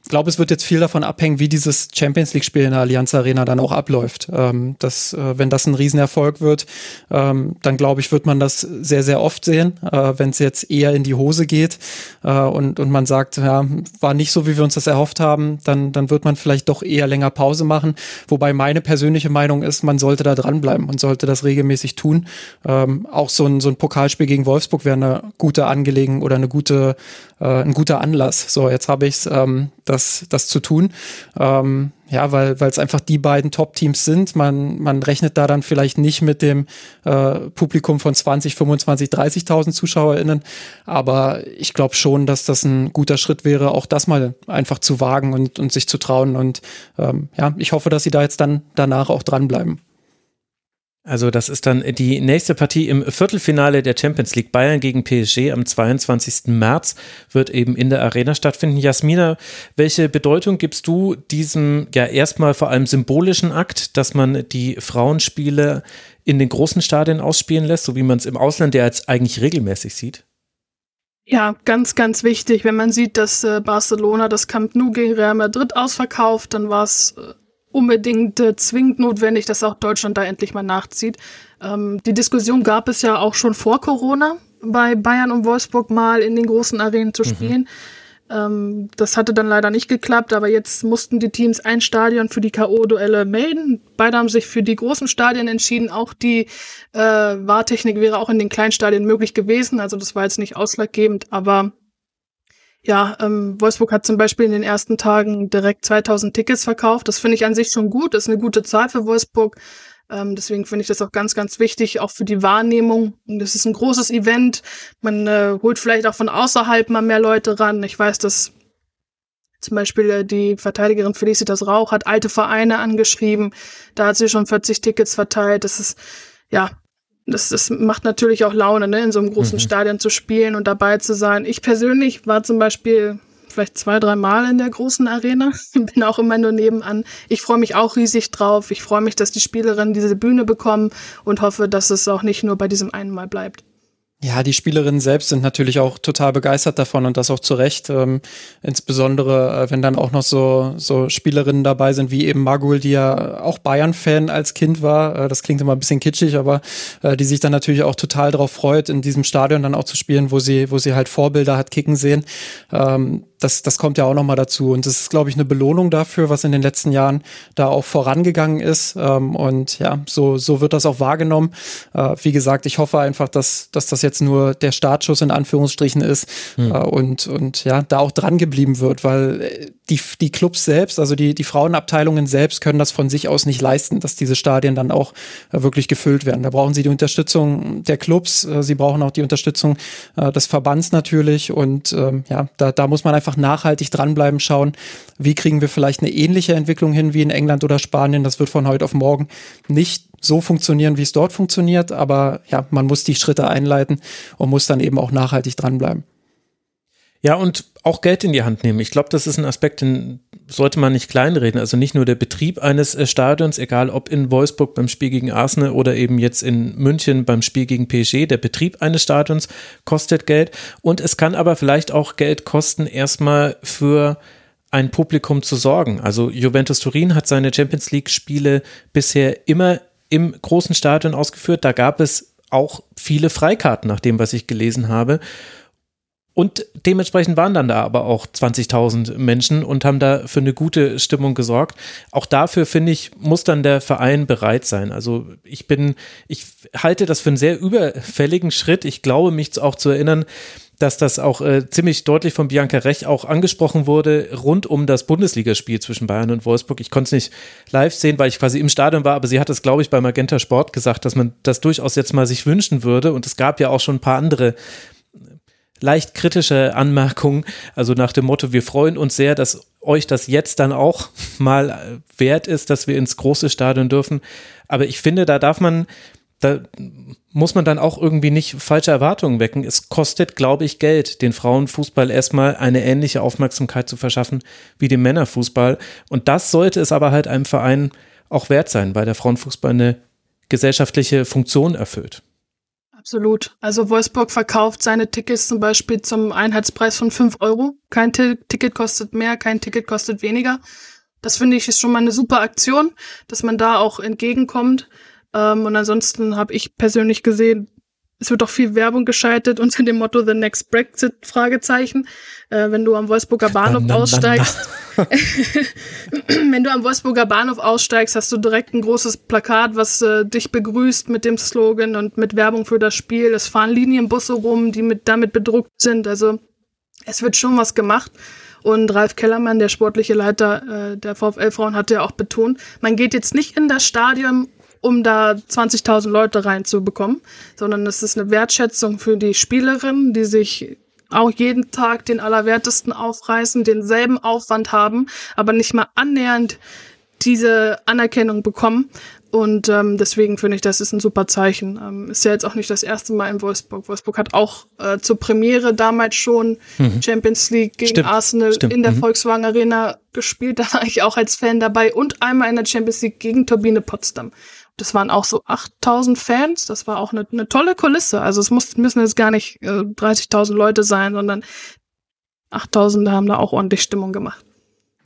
Ich glaube, es wird jetzt viel davon abhängen, wie dieses Champions League-Spiel in der Allianz Arena dann auch abläuft. Ähm, das, äh, wenn das ein Riesenerfolg wird, ähm, dann glaube ich, wird man das sehr, sehr oft sehen. Äh, wenn es jetzt eher in die Hose geht äh, und, und man sagt, ja, war nicht so, wie wir uns das erhofft haben, dann, dann wird man vielleicht doch eher länger Pause machen. Wobei meine persönliche Meinung ist, man sollte da dranbleiben und sollte das regelmäßig tun. Ähm, auch so ein, so ein Pokalspiel gegen Wolfsburg wäre eine gute Angelegenheit oder eine gute, äh, ein guter Anlass. So, jetzt habe ich es. Ähm, das, das zu tun. Ähm, ja, weil weil es einfach die beiden Top-Teams sind. Man, man rechnet da dann vielleicht nicht mit dem äh, Publikum von 20, 25, 30.000 ZuschauerInnen. Aber ich glaube schon, dass das ein guter Schritt wäre, auch das mal einfach zu wagen und, und sich zu trauen. Und ähm, ja, ich hoffe, dass sie da jetzt dann danach auch dranbleiben. Also das ist dann die nächste Partie im Viertelfinale der Champions League Bayern gegen PSG am 22. März wird eben in der Arena stattfinden. Jasmina, welche Bedeutung gibst du diesem ja erstmal vor allem symbolischen Akt, dass man die Frauenspiele in den großen Stadien ausspielen lässt, so wie man es im Ausland ja jetzt eigentlich regelmäßig sieht? Ja, ganz, ganz wichtig. Wenn man sieht, dass äh, Barcelona das Camp Nou gegen Real Madrid ausverkauft, dann war es äh, unbedingt äh, zwingend notwendig, dass auch Deutschland da endlich mal nachzieht. Ähm, die Diskussion gab es ja auch schon vor Corona bei Bayern und Wolfsburg mal in den großen Arenen zu mhm. spielen. Mhm. Ähm, das hatte dann leider nicht geklappt, aber jetzt mussten die Teams ein Stadion für die K.O.-Duelle melden. Beide haben sich für die großen Stadien entschieden. Auch die äh, Wahrtechnik wäre auch in den kleinen Stadien möglich gewesen. Also das war jetzt nicht ausschlaggebend, aber ja, ähm, Wolfsburg hat zum Beispiel in den ersten Tagen direkt 2000 Tickets verkauft. Das finde ich an sich schon gut. Das ist eine gute Zahl für Wolfsburg. Ähm, deswegen finde ich das auch ganz, ganz wichtig, auch für die Wahrnehmung. Das ist ein großes Event. Man äh, holt vielleicht auch von außerhalb mal mehr Leute ran. Ich weiß, dass zum Beispiel äh, die Verteidigerin Felicitas Rauch hat alte Vereine angeschrieben. Da hat sie schon 40 Tickets verteilt. Das ist, ja, das, das macht natürlich auch Laune, ne, in so einem großen mhm. Stadion zu spielen und dabei zu sein. Ich persönlich war zum Beispiel vielleicht zwei, drei Mal in der großen Arena. Bin auch immer nur nebenan. Ich freue mich auch riesig drauf. Ich freue mich, dass die Spielerinnen diese Bühne bekommen und hoffe, dass es auch nicht nur bei diesem einen Mal bleibt. Ja, die Spielerinnen selbst sind natürlich auch total begeistert davon und das auch zu Recht. Ähm, insbesondere, äh, wenn dann auch noch so, so Spielerinnen dabei sind, wie eben Magul, die ja auch Bayern-Fan als Kind war. Äh, das klingt immer ein bisschen kitschig, aber äh, die sich dann natürlich auch total darauf freut, in diesem Stadion dann auch zu spielen, wo sie, wo sie halt Vorbilder hat kicken sehen. Ähm, das, das kommt ja auch nochmal dazu. Und das ist, glaube ich, eine Belohnung dafür, was in den letzten Jahren da auch vorangegangen ist. Ähm, und ja, so, so wird das auch wahrgenommen. Äh, wie gesagt, ich hoffe einfach, dass, dass das jetzt nur der Startschuss in Anführungsstrichen ist hm. äh, und, und ja, da auch dran geblieben wird, weil äh, die, die Clubs selbst, also die, die Frauenabteilungen selbst können das von sich aus nicht leisten, dass diese Stadien dann auch äh, wirklich gefüllt werden. Da brauchen sie die Unterstützung der Clubs, äh, sie brauchen auch die Unterstützung äh, des Verbands natürlich und ähm, ja, da, da muss man einfach nachhaltig dranbleiben, schauen, wie kriegen wir vielleicht eine ähnliche Entwicklung hin wie in England oder Spanien. Das wird von heute auf morgen nicht so funktionieren, wie es dort funktioniert, aber ja, man muss die Schritte einleiten und muss dann eben auch nachhaltig dranbleiben. Ja, und auch Geld in die Hand nehmen. Ich glaube, das ist ein Aspekt, den sollte man nicht kleinreden. Also nicht nur der Betrieb eines äh, Stadions, egal ob in Wolfsburg beim Spiel gegen Arsenal oder eben jetzt in München beim Spiel gegen PSG. Der Betrieb eines Stadions kostet Geld. Und es kann aber vielleicht auch Geld kosten, erstmal für ein Publikum zu sorgen. Also Juventus Turin hat seine Champions League Spiele bisher immer im großen Stadion ausgeführt. Da gab es auch viele Freikarten, nach dem, was ich gelesen habe. Und dementsprechend waren dann da aber auch 20.000 Menschen und haben da für eine gute Stimmung gesorgt. Auch dafür, finde ich, muss dann der Verein bereit sein. Also ich bin, ich halte das für einen sehr überfälligen Schritt. Ich glaube, mich auch zu erinnern, dass das auch äh, ziemlich deutlich von Bianca Rech auch angesprochen wurde, rund um das Bundesligaspiel zwischen Bayern und Wolfsburg. Ich konnte es nicht live sehen, weil ich quasi im Stadion war, aber sie hat es, glaube ich, bei Magenta Sport gesagt, dass man das durchaus jetzt mal sich wünschen würde. Und es gab ja auch schon ein paar andere leicht kritische Anmerkungen, also nach dem Motto, wir freuen uns sehr, dass euch das jetzt dann auch mal wert ist, dass wir ins große Stadion dürfen. Aber ich finde, da darf man da muss man dann auch irgendwie nicht falsche Erwartungen wecken. Es kostet, glaube ich, Geld, den Frauenfußball erstmal eine ähnliche Aufmerksamkeit zu verschaffen wie dem Männerfußball. Und das sollte es aber halt einem Verein auch wert sein, weil der Frauenfußball eine gesellschaftliche Funktion erfüllt. Absolut. Also Wolfsburg verkauft seine Tickets zum Beispiel zum Einheitspreis von 5 Euro. Kein T Ticket kostet mehr, kein Ticket kostet weniger. Das finde ich ist schon mal eine super Aktion, dass man da auch entgegenkommt. Ähm, und ansonsten habe ich persönlich gesehen, es wird auch viel Werbung geschaltet unter dem Motto The Next Brexit Fragezeichen. Äh, wenn du am Wolfsburger Bahnhof na, na, aussteigst, na, wenn du am Wolfsburger Bahnhof aussteigst, hast du direkt ein großes Plakat, was äh, dich begrüßt mit dem Slogan und mit Werbung für das Spiel. Es fahren Linienbusse rum, die mit damit bedruckt sind. Also es wird schon was gemacht. Und Ralf Kellermann, der sportliche Leiter äh, der VfL Frauen, hat ja auch betont, man geht jetzt nicht in das Stadion, um da 20.000 Leute reinzubekommen, sondern es ist eine Wertschätzung für die Spielerinnen, die sich auch jeden Tag den Allerwertesten aufreißen, denselben Aufwand haben, aber nicht mal annähernd diese Anerkennung bekommen. Und ähm, deswegen finde ich, das ist ein super Zeichen. Ähm, ist ja jetzt auch nicht das erste Mal in Wolfsburg. Wolfsburg hat auch äh, zur Premiere damals schon mhm. Champions League gegen Stimmt. Arsenal Stimmt. in der mhm. Volkswagen Arena gespielt. Da war ich auch als Fan dabei und einmal in der Champions League gegen Turbine Potsdam. Das waren auch so 8000 Fans. Das war auch eine, eine tolle Kulisse. Also es muss, müssen jetzt gar nicht äh, 30.000 Leute sein, sondern 8000 haben da auch ordentlich Stimmung gemacht.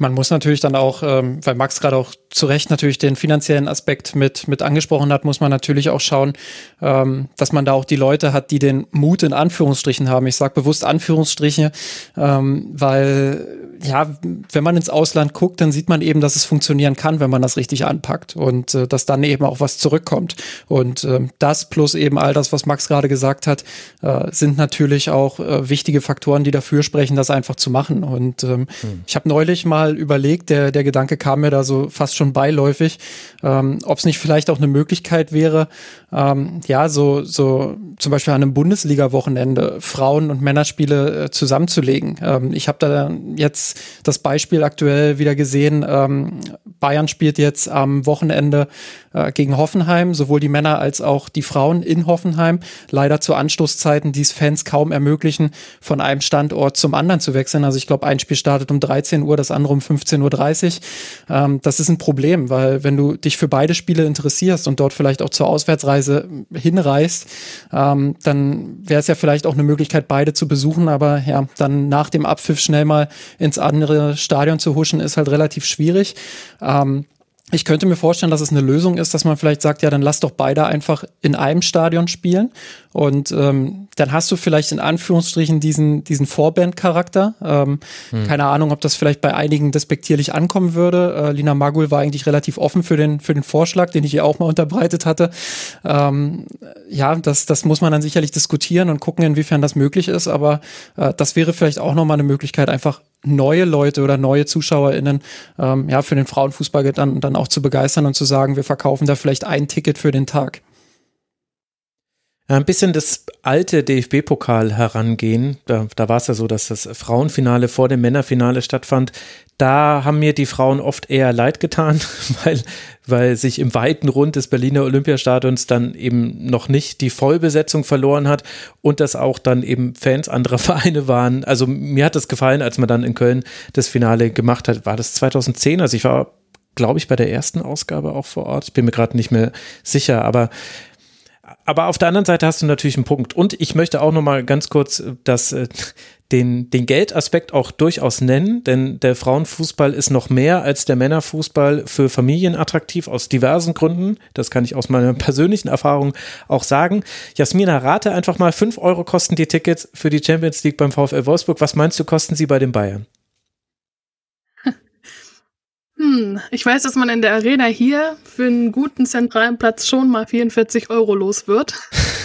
Man muss natürlich dann auch, ähm, weil Max gerade auch zu Recht natürlich den finanziellen Aspekt mit, mit angesprochen hat, muss man natürlich auch schauen, ähm, dass man da auch die Leute hat, die den Mut in Anführungsstrichen haben. Ich sage bewusst Anführungsstriche, ähm, weil ja, wenn man ins Ausland guckt, dann sieht man eben, dass es funktionieren kann, wenn man das richtig anpackt und äh, dass dann eben auch was zurückkommt. Und äh, das plus eben all das, was Max gerade gesagt hat, äh, sind natürlich auch äh, wichtige Faktoren, die dafür sprechen, das einfach zu machen. Und ähm, hm. ich habe neulich überlegt, der, der Gedanke kam mir da so fast schon beiläufig, ähm, ob es nicht vielleicht auch eine Möglichkeit wäre, ähm, ja, so, so zum Beispiel an einem Bundesliga-Wochenende Frauen- und Männerspiele äh, zusammenzulegen. Ähm, ich habe da jetzt das Beispiel aktuell wieder gesehen. Ähm, Bayern spielt jetzt am Wochenende äh, gegen Hoffenheim, sowohl die Männer als auch die Frauen in Hoffenheim. Leider zu Anstoßzeiten, die es Fans kaum ermöglichen, von einem Standort zum anderen zu wechseln. Also ich glaube, ein Spiel startet um 13 Uhr, das andere um 15.30 Uhr. Ähm, das ist ein Problem, weil wenn du dich für beide Spiele interessierst und dort vielleicht auch zur Auswärtsreise hinreist, ähm, dann wäre es ja vielleicht auch eine Möglichkeit, beide zu besuchen. Aber ja, dann nach dem Abpfiff schnell mal ins andere Stadion zu huschen, ist halt relativ schwierig. Ähm, ich könnte mir vorstellen, dass es eine Lösung ist, dass man vielleicht sagt, ja, dann lass doch beide einfach in einem Stadion spielen und ähm, dann hast du vielleicht in Anführungsstrichen diesen, diesen Vorband-Charakter. Ähm, hm. Keine Ahnung, ob das vielleicht bei einigen despektierlich ankommen würde. Äh, Lina Magul war eigentlich relativ offen für den, für den Vorschlag, den ich ihr auch mal unterbreitet hatte. Ähm, ja, das, das muss man dann sicherlich diskutieren und gucken, inwiefern das möglich ist. Aber äh, das wäre vielleicht auch nochmal eine Möglichkeit, einfach neue Leute oder neue ZuschauerInnen ähm, ja, für den Frauenfußball dann, dann auch zu begeistern und zu sagen, wir verkaufen da vielleicht ein Ticket für den Tag. Ein bisschen das alte DFB-Pokal herangehen. Da, da war es ja so, dass das Frauenfinale vor dem Männerfinale stattfand. Da haben mir die Frauen oft eher leid getan, weil, weil sich im weiten Rund des Berliner Olympiastadions dann eben noch nicht die Vollbesetzung verloren hat und dass auch dann eben Fans anderer Vereine waren. Also mir hat das gefallen, als man dann in Köln das Finale gemacht hat. War das 2010? Also ich war, glaube ich, bei der ersten Ausgabe auch vor Ort. Ich bin mir gerade nicht mehr sicher, aber aber auf der anderen Seite hast du natürlich einen Punkt. Und ich möchte auch noch mal ganz kurz das, äh, den, den Geldaspekt auch durchaus nennen, denn der Frauenfußball ist noch mehr als der Männerfußball für Familien attraktiv aus diversen Gründen. Das kann ich aus meiner persönlichen Erfahrung auch sagen. Jasmina, rate einfach mal, fünf Euro kosten die Tickets für die Champions League beim VfL Wolfsburg. Was meinst du, kosten sie bei den Bayern? Hm, ich weiß, dass man in der Arena hier für einen guten zentralen Platz schon mal 44 Euro los wird.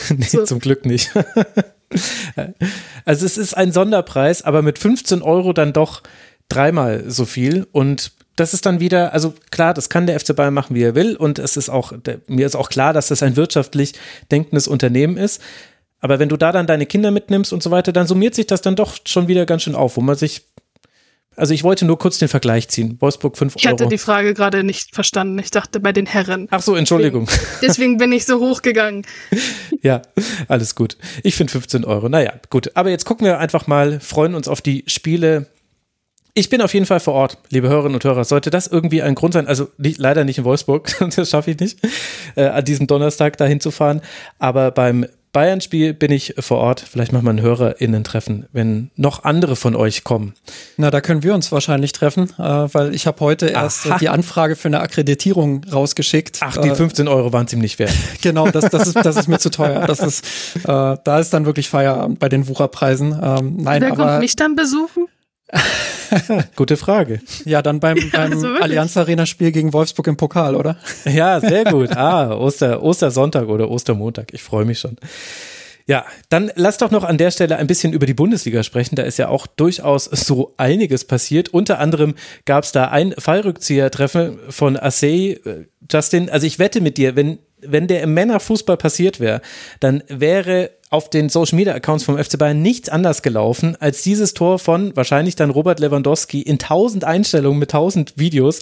nee, so. zum Glück nicht. also es ist ein Sonderpreis, aber mit 15 Euro dann doch dreimal so viel und das ist dann wieder, also klar, das kann der FC Bayern machen, wie er will und es ist auch, mir ist auch klar, dass das ein wirtschaftlich denkendes Unternehmen ist. Aber wenn du da dann deine Kinder mitnimmst und so weiter, dann summiert sich das dann doch schon wieder ganz schön auf, wo man sich Also ich wollte nur kurz den Vergleich ziehen. Wolfsburg 5 Euro. Ich hatte die Frage gerade nicht verstanden. Ich dachte bei den Herren. Ach so, Entschuldigung. Deswegen, deswegen bin ich so hochgegangen. ja, alles gut. Ich finde 15 Euro. Naja, gut. Aber jetzt gucken wir einfach mal, freuen uns auf die Spiele ich bin auf jeden Fall vor Ort, liebe Hörerinnen und Hörer. Sollte das irgendwie ein Grund sein, also nicht, leider nicht in Wolfsburg, das schaffe ich nicht, äh, an diesem Donnerstag dahin zu fahren. Aber beim Bayern-Spiel bin ich vor Ort. Vielleicht machen wir ein HörerInnen-Treffen, wenn noch andere von euch kommen. Na, da können wir uns wahrscheinlich treffen, äh, weil ich habe heute erst äh, die Anfrage für eine Akkreditierung rausgeschickt. Ach, die 15 äh, Euro waren ziemlich wert. genau, das, das, ist, das ist mir zu teuer. Das ist, äh, da ist dann wirklich Feierabend bei den Wucherpreisen. Ähm, nein, Wer aber, kommt mich dann besuchen? Gute Frage. Ja, dann beim, beim also Allianz Arena Spiel gegen Wolfsburg im Pokal, oder? Ja, sehr gut. Ah, Oster, Ostersonntag oder Ostermontag. Ich freue mich schon. Ja, dann lass doch noch an der Stelle ein bisschen über die Bundesliga sprechen. Da ist ja auch durchaus so einiges passiert. Unter anderem gab es da ein Fallrückzieher-Treffen von Assey. Äh, Justin, also ich wette mit dir, wenn, wenn der im Männerfußball passiert wäre, dann wäre auf den Social Media Accounts vom FC Bayern nichts anders gelaufen als dieses Tor von wahrscheinlich dann Robert Lewandowski in tausend Einstellungen mit tausend Videos.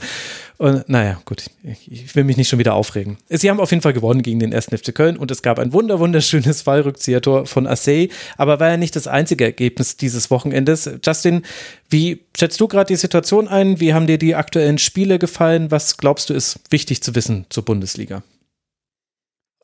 Und naja, gut, ich will mich nicht schon wieder aufregen. Sie haben auf jeden Fall gewonnen gegen den 1. FC Köln und es gab ein wunder wunderschönes Fallrückziehertor von Assey, aber war ja nicht das einzige Ergebnis dieses Wochenendes. Justin, wie schätzt du gerade die Situation ein? Wie haben dir die aktuellen Spiele gefallen? Was glaubst du ist wichtig zu wissen zur Bundesliga?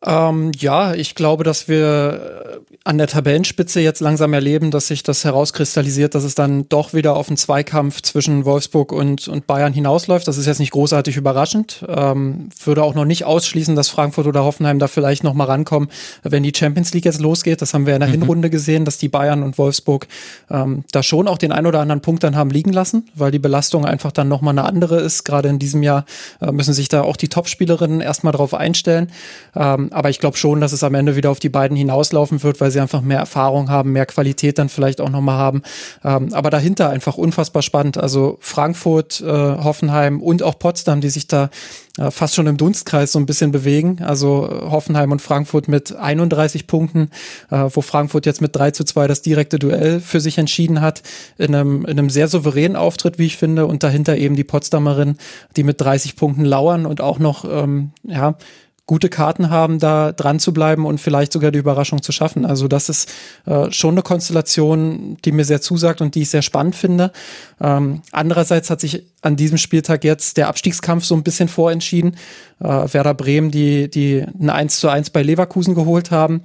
Ähm, ja, ich glaube, dass wir äh, an der Tabellenspitze jetzt langsam erleben, dass sich das herauskristallisiert, dass es dann doch wieder auf einen Zweikampf zwischen Wolfsburg und, und Bayern hinausläuft. Das ist jetzt nicht großartig überraschend. Ähm, würde auch noch nicht ausschließen, dass Frankfurt oder Hoffenheim da vielleicht noch mal rankommen, wenn die Champions League jetzt losgeht. Das haben wir in der mhm. Hinrunde gesehen, dass die Bayern und Wolfsburg ähm, da schon auch den ein oder anderen Punkt dann haben liegen lassen, weil die Belastung einfach dann noch mal eine andere ist. Gerade in diesem Jahr äh, müssen sich da auch die Topspielerinnen erstmal drauf einstellen. Ähm, aber ich glaube schon, dass es am Ende wieder auf die beiden hinauslaufen wird, weil sie einfach mehr Erfahrung haben, mehr Qualität dann vielleicht auch nochmal haben. Ähm, aber dahinter einfach unfassbar spannend. Also Frankfurt, äh, Hoffenheim und auch Potsdam, die sich da äh, fast schon im Dunstkreis so ein bisschen bewegen. Also äh, Hoffenheim und Frankfurt mit 31 Punkten, äh, wo Frankfurt jetzt mit 3 zu 2 das direkte Duell für sich entschieden hat, in einem, in einem sehr souveränen Auftritt, wie ich finde, und dahinter eben die Potsdamerin, die mit 30 Punkten lauern und auch noch, ähm, ja, gute Karten haben, da dran zu bleiben und vielleicht sogar die Überraschung zu schaffen. Also das ist äh, schon eine Konstellation, die mir sehr zusagt und die ich sehr spannend finde. Ähm, andererseits hat sich an diesem Spieltag jetzt der Abstiegskampf so ein bisschen vorentschieden. Äh, Werder Bremen, die, die ein 1 zu 1 bei Leverkusen geholt haben,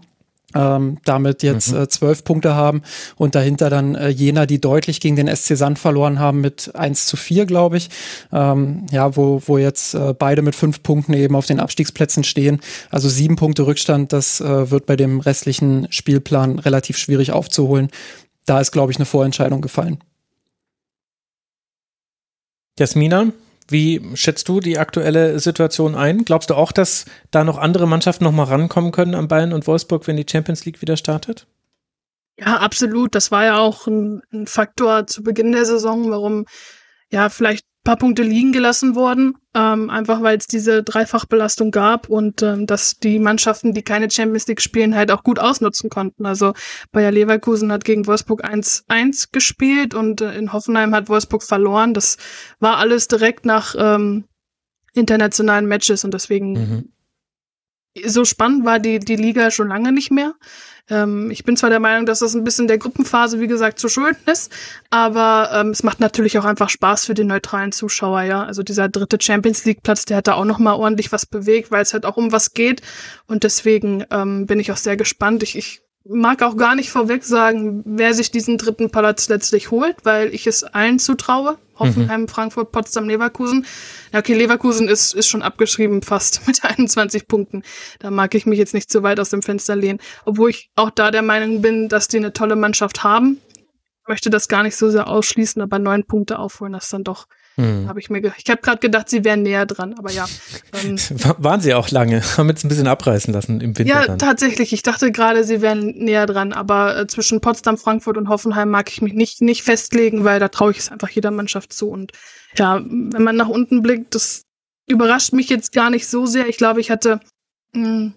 ähm, damit jetzt mhm. äh, zwölf Punkte haben und dahinter dann äh, Jena, die deutlich gegen den SC Sand verloren haben mit 1 zu 4, glaube ich. Ähm, ja, wo, wo jetzt äh, beide mit fünf Punkten eben auf den Abstiegsplätzen stehen. Also sieben Punkte Rückstand, das äh, wird bei dem restlichen Spielplan relativ schwierig aufzuholen. Da ist, glaube ich, eine Vorentscheidung gefallen. Jasmina, wie schätzt du die aktuelle Situation ein? Glaubst du auch, dass da noch andere Mannschaften noch mal rankommen können an Bayern und Wolfsburg, wenn die Champions League wieder startet? Ja, absolut. Das war ja auch ein, ein Faktor zu Beginn der Saison, warum ja vielleicht paar Punkte liegen gelassen worden, ähm, einfach weil es diese Dreifachbelastung gab und ähm, dass die Mannschaften, die keine Champions League spielen, halt auch gut ausnutzen konnten. Also Bayer Leverkusen hat gegen Wolfsburg 1-1 gespielt und äh, in Hoffenheim hat Wolfsburg verloren. Das war alles direkt nach ähm, internationalen Matches und deswegen mhm. so spannend war die, die Liga schon lange nicht mehr. Ähm, ich bin zwar der Meinung, dass das ein bisschen der Gruppenphase, wie gesagt, zu schulden ist, aber ähm, es macht natürlich auch einfach Spaß für den neutralen Zuschauer, ja. Also dieser dritte Champions League Platz, der hat da auch noch mal ordentlich was bewegt, weil es halt auch um was geht und deswegen ähm, bin ich auch sehr gespannt. Ich, ich mag auch gar nicht vorweg sagen, wer sich diesen dritten Platz letztlich holt, weil ich es allen zutraue. Hoffenheim, mhm. Frankfurt, Potsdam, Leverkusen. Ja, okay, Leverkusen ist, ist schon abgeschrieben fast mit 21 Punkten. Da mag ich mich jetzt nicht zu weit aus dem Fenster lehnen. Obwohl ich auch da der Meinung bin, dass die eine tolle Mannschaft haben. Möchte das gar nicht so sehr ausschließen, aber neun Punkte aufholen, das ist dann doch hm. Habe ich mir, ich habe gerade gedacht, sie wären näher dran, aber ja. Ähm, Waren sie auch lange, haben jetzt ein bisschen abreißen lassen im Winter. Ja, dann. tatsächlich. Ich dachte gerade, sie wären näher dran, aber äh, zwischen Potsdam, Frankfurt und Hoffenheim mag ich mich nicht nicht festlegen, weil da traue ich es einfach jeder Mannschaft zu. Und ja, wenn man nach unten blickt, das überrascht mich jetzt gar nicht so sehr. Ich glaube, ich hatte mh, hm,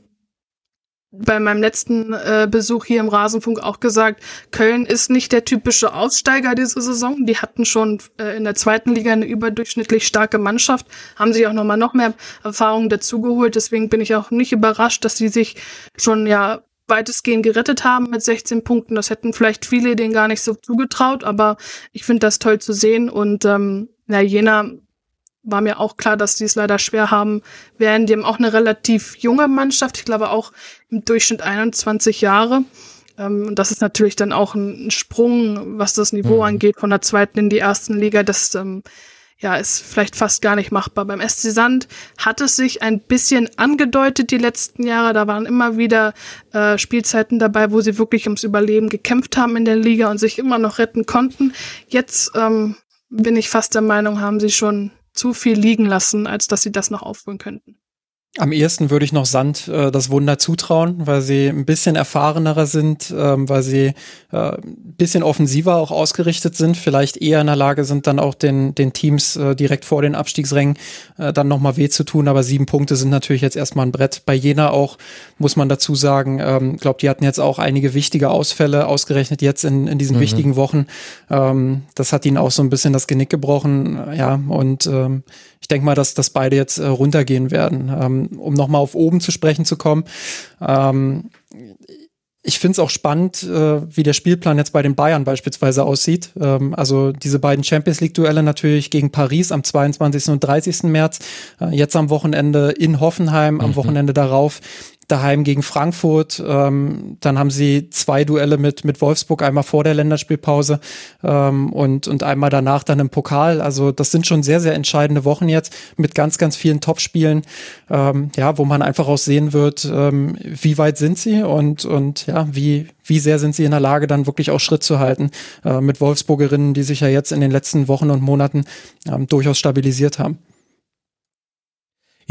bei meinem letzten äh, Besuch hier im Rasenfunk auch gesagt, Köln ist nicht der typische Aufsteiger diese Saison. Die hatten schon äh, in der zweiten Liga eine überdurchschnittlich starke Mannschaft, haben sich auch nochmal noch mehr Erfahrungen dazugeholt. Deswegen bin ich auch nicht überrascht, dass sie sich schon ja weitestgehend gerettet haben mit 16 Punkten. Das hätten vielleicht viele denen gar nicht so zugetraut, aber ich finde das toll zu sehen. Und ähm, na, Jena war mir auch klar, dass die es leider schwer haben werden. Die haben auch eine relativ junge Mannschaft, ich glaube auch im Durchschnitt 21 Jahre. Ähm, und das ist natürlich dann auch ein Sprung, was das Niveau mhm. angeht, von der zweiten in die ersten Liga. Das ähm, ja, ist vielleicht fast gar nicht machbar. Beim SC Sand hat es sich ein bisschen angedeutet die letzten Jahre. Da waren immer wieder äh, Spielzeiten dabei, wo sie wirklich ums Überleben gekämpft haben in der Liga und sich immer noch retten konnten. Jetzt ähm, bin ich fast der Meinung, haben sie schon zu viel liegen lassen, als dass sie das noch aufholen könnten. Am ehesten würde ich noch Sand äh, das Wunder zutrauen, weil sie ein bisschen erfahrenerer sind, ähm, weil sie äh, ein bisschen offensiver auch ausgerichtet sind, vielleicht eher in der Lage sind, dann auch den, den Teams äh, direkt vor den Abstiegsrängen äh, dann nochmal weh zu tun. Aber sieben Punkte sind natürlich jetzt erstmal ein Brett. Bei Jena auch, muss man dazu sagen, ähm, glaube, die hatten jetzt auch einige wichtige Ausfälle, ausgerechnet jetzt in, in diesen mhm. wichtigen Wochen. Ähm, das hat ihnen auch so ein bisschen das Genick gebrochen. Ja, und ähm, denke mal, dass, dass beide jetzt äh, runtergehen werden. Ähm, um nochmal auf oben zu sprechen zu kommen. Ähm, ich finde es auch spannend, äh, wie der Spielplan jetzt bei den Bayern beispielsweise aussieht. Ähm, also diese beiden Champions League-Duelle natürlich gegen Paris am 22. und 30. März, äh, jetzt am Wochenende in Hoffenheim, am mhm. Wochenende darauf daheim gegen Frankfurt. Ähm, dann haben sie zwei Duelle mit, mit Wolfsburg, einmal vor der Länderspielpause ähm, und, und einmal danach dann im Pokal. Also das sind schon sehr, sehr entscheidende Wochen jetzt mit ganz, ganz vielen Topspielen, ähm, ja, wo man einfach auch sehen wird, ähm, wie weit sind sie und, und ja, wie, wie sehr sind sie in der Lage, dann wirklich auch Schritt zu halten äh, mit Wolfsburgerinnen, die sich ja jetzt in den letzten Wochen und Monaten ähm, durchaus stabilisiert haben.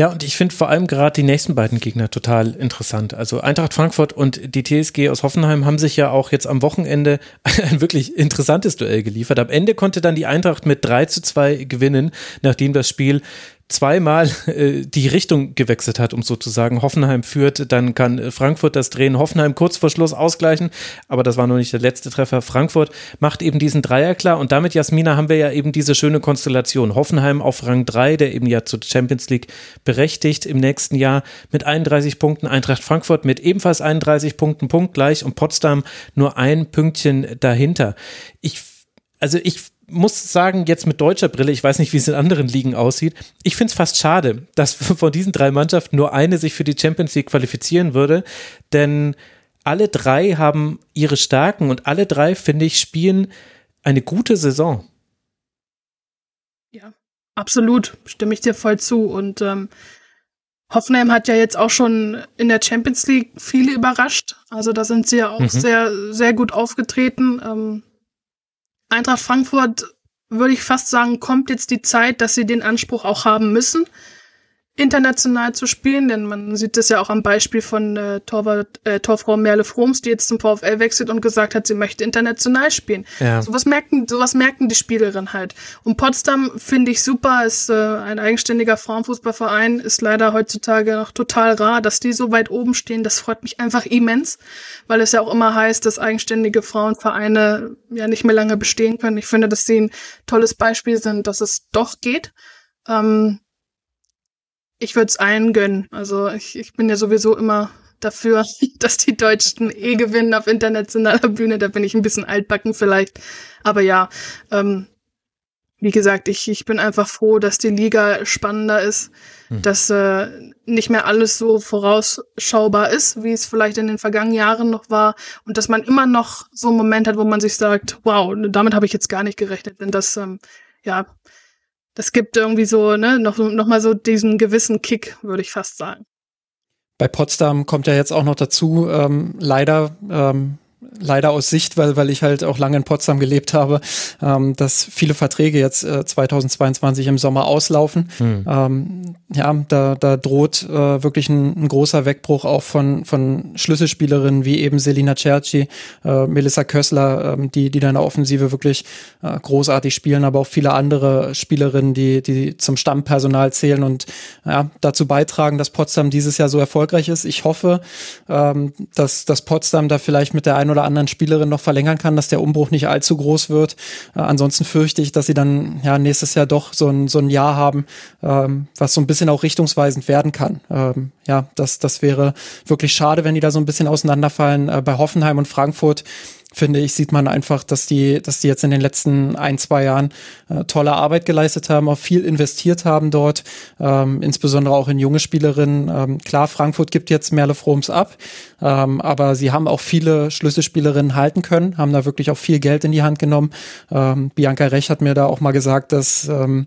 Ja, und ich finde vor allem gerade die nächsten beiden Gegner total interessant. Also Eintracht Frankfurt und die TSG aus Hoffenheim haben sich ja auch jetzt am Wochenende ein wirklich interessantes Duell geliefert. Am Ende konnte dann die Eintracht mit 3 zu 2 gewinnen, nachdem das Spiel zweimal äh, die Richtung gewechselt hat, um sozusagen Hoffenheim führt, dann kann Frankfurt das drehen, Hoffenheim kurz vor Schluss ausgleichen, aber das war noch nicht der letzte Treffer. Frankfurt macht eben diesen Dreier klar und damit, Jasmina, haben wir ja eben diese schöne Konstellation. Hoffenheim auf Rang 3, der eben ja zur Champions League berechtigt im nächsten Jahr mit 31 Punkten, Eintracht Frankfurt mit ebenfalls 31 Punkten punktgleich und Potsdam nur ein Pünktchen dahinter. Ich, also ich muss sagen, jetzt mit deutscher Brille, ich weiß nicht, wie es in anderen Ligen aussieht, ich finde es fast schade, dass von diesen drei Mannschaften nur eine sich für die Champions League qualifizieren würde, denn alle drei haben ihre Stärken und alle drei, finde ich, spielen eine gute Saison. Ja, absolut, stimme ich dir voll zu. Und ähm, Hoffenheim hat ja jetzt auch schon in der Champions League viele überrascht. Also da sind sie ja auch mhm. sehr, sehr gut aufgetreten. Ähm, Eintracht Frankfurt würde ich fast sagen, kommt jetzt die Zeit, dass sie den Anspruch auch haben müssen, international zu spielen, denn man sieht das ja auch am Beispiel von äh, Torwart, äh, Torfrau Merle Froms, die jetzt zum VfL wechselt und gesagt hat, sie möchte international spielen. Ja. Sowas merken, sowas merken die Spielerinnen halt. Und Potsdam finde ich super, ist äh, ein eigenständiger Frauenfußballverein, ist leider heutzutage noch total rar, dass die so weit oben stehen. Das freut mich einfach immens, weil es ja auch immer heißt, dass eigenständige Frauenvereine ja nicht mehr lange bestehen können. Ich finde, dass sie ein tolles Beispiel sind, dass es doch geht. Ähm, ich würde es allen gönnen. Also ich, ich bin ja sowieso immer dafür, dass die Deutschen eh gewinnen auf internationaler Bühne. Da bin ich ein bisschen altbacken vielleicht. Aber ja, ähm, wie gesagt, ich, ich bin einfach froh, dass die Liga spannender ist, hm. dass äh, nicht mehr alles so vorausschaubar ist, wie es vielleicht in den vergangenen Jahren noch war und dass man immer noch so einen Moment hat, wo man sich sagt, wow, damit habe ich jetzt gar nicht gerechnet. Denn das, ähm, ja, das gibt irgendwie so, ne, noch, noch mal so diesen gewissen Kick, würde ich fast sagen. Bei Potsdam kommt ja jetzt auch noch dazu, ähm, leider ähm, leider aus Sicht, weil, weil ich halt auch lange in Potsdam gelebt habe, ähm, dass viele Verträge jetzt äh, 2022 im Sommer auslaufen. Hm. Ähm, ja, da, da droht äh, wirklich ein, ein, großer Wegbruch auch von, von Schlüsselspielerinnen wie eben Selina Cerci, äh, Melissa Kössler, ähm, die, die da in der Offensive wirklich äh, großartig spielen, aber auch viele andere Spielerinnen, die, die zum Stammpersonal zählen und ja, dazu beitragen, dass Potsdam dieses Jahr so erfolgreich ist. Ich hoffe, ähm, dass, dass Potsdam da vielleicht mit der einen oder anderen Spielerin noch verlängern kann, dass der Umbruch nicht allzu groß wird. Äh, ansonsten fürchte ich, dass sie dann ja nächstes Jahr doch so ein, so ein Jahr haben, ähm, was so ein bisschen auch richtungsweisend werden kann. Ähm, ja, das, das wäre wirklich schade, wenn die da so ein bisschen auseinanderfallen. Äh, bei Hoffenheim und Frankfurt finde ich, sieht man einfach, dass die, dass die jetzt in den letzten ein, zwei Jahren äh, tolle Arbeit geleistet haben, auch viel investiert haben dort, ähm, insbesondere auch in junge Spielerinnen. Ähm, klar, Frankfurt gibt jetzt Merle Froms ab, ähm, aber sie haben auch viele Schlüsselspielerinnen halten können, haben da wirklich auch viel Geld in die Hand genommen. Ähm, Bianca Rech hat mir da auch mal gesagt, dass ähm,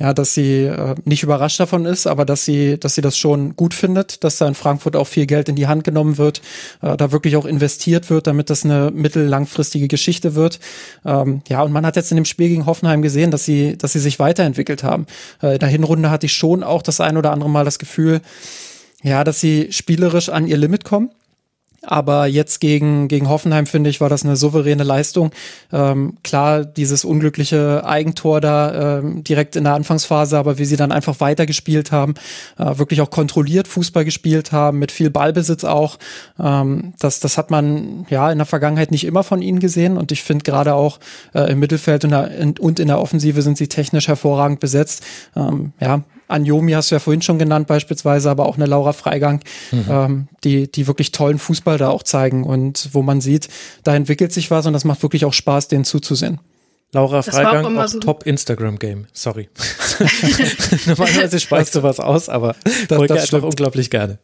ja, dass sie äh, nicht überrascht davon ist, aber dass sie, dass sie das schon gut findet, dass da in Frankfurt auch viel Geld in die Hand genommen wird, äh, da wirklich auch investiert wird, damit das eine mittellangfristige Geschichte wird. Ähm, ja, und man hat jetzt in dem Spiel gegen Hoffenheim gesehen, dass sie, dass sie sich weiterentwickelt haben. Äh, in der Hinrunde hatte ich schon auch das ein oder andere Mal das Gefühl, ja, dass sie spielerisch an ihr Limit kommen. Aber jetzt gegen, gegen Hoffenheim, finde ich, war das eine souveräne Leistung. Ähm, klar, dieses unglückliche Eigentor da ähm, direkt in der Anfangsphase, aber wie sie dann einfach weitergespielt haben, äh, wirklich auch kontrolliert Fußball gespielt haben, mit viel Ballbesitz auch. Ähm, das, das hat man ja in der Vergangenheit nicht immer von ihnen gesehen. Und ich finde gerade auch äh, im Mittelfeld und, der, in, und in der Offensive sind sie technisch hervorragend besetzt. Ähm, ja, Anjomi hast du ja vorhin schon genannt beispielsweise, aber auch eine Laura Freigang, mhm. ähm, die, die wirklich tollen Fußball da auch zeigen und wo man sieht, da entwickelt sich was und das macht wirklich auch Spaß, denen zuzusehen. Laura Freigang, auch, auch so Top Instagram-Game. Sorry. Normalerweise speist du was aus, aber das, folge das einfach unglaublich gerne.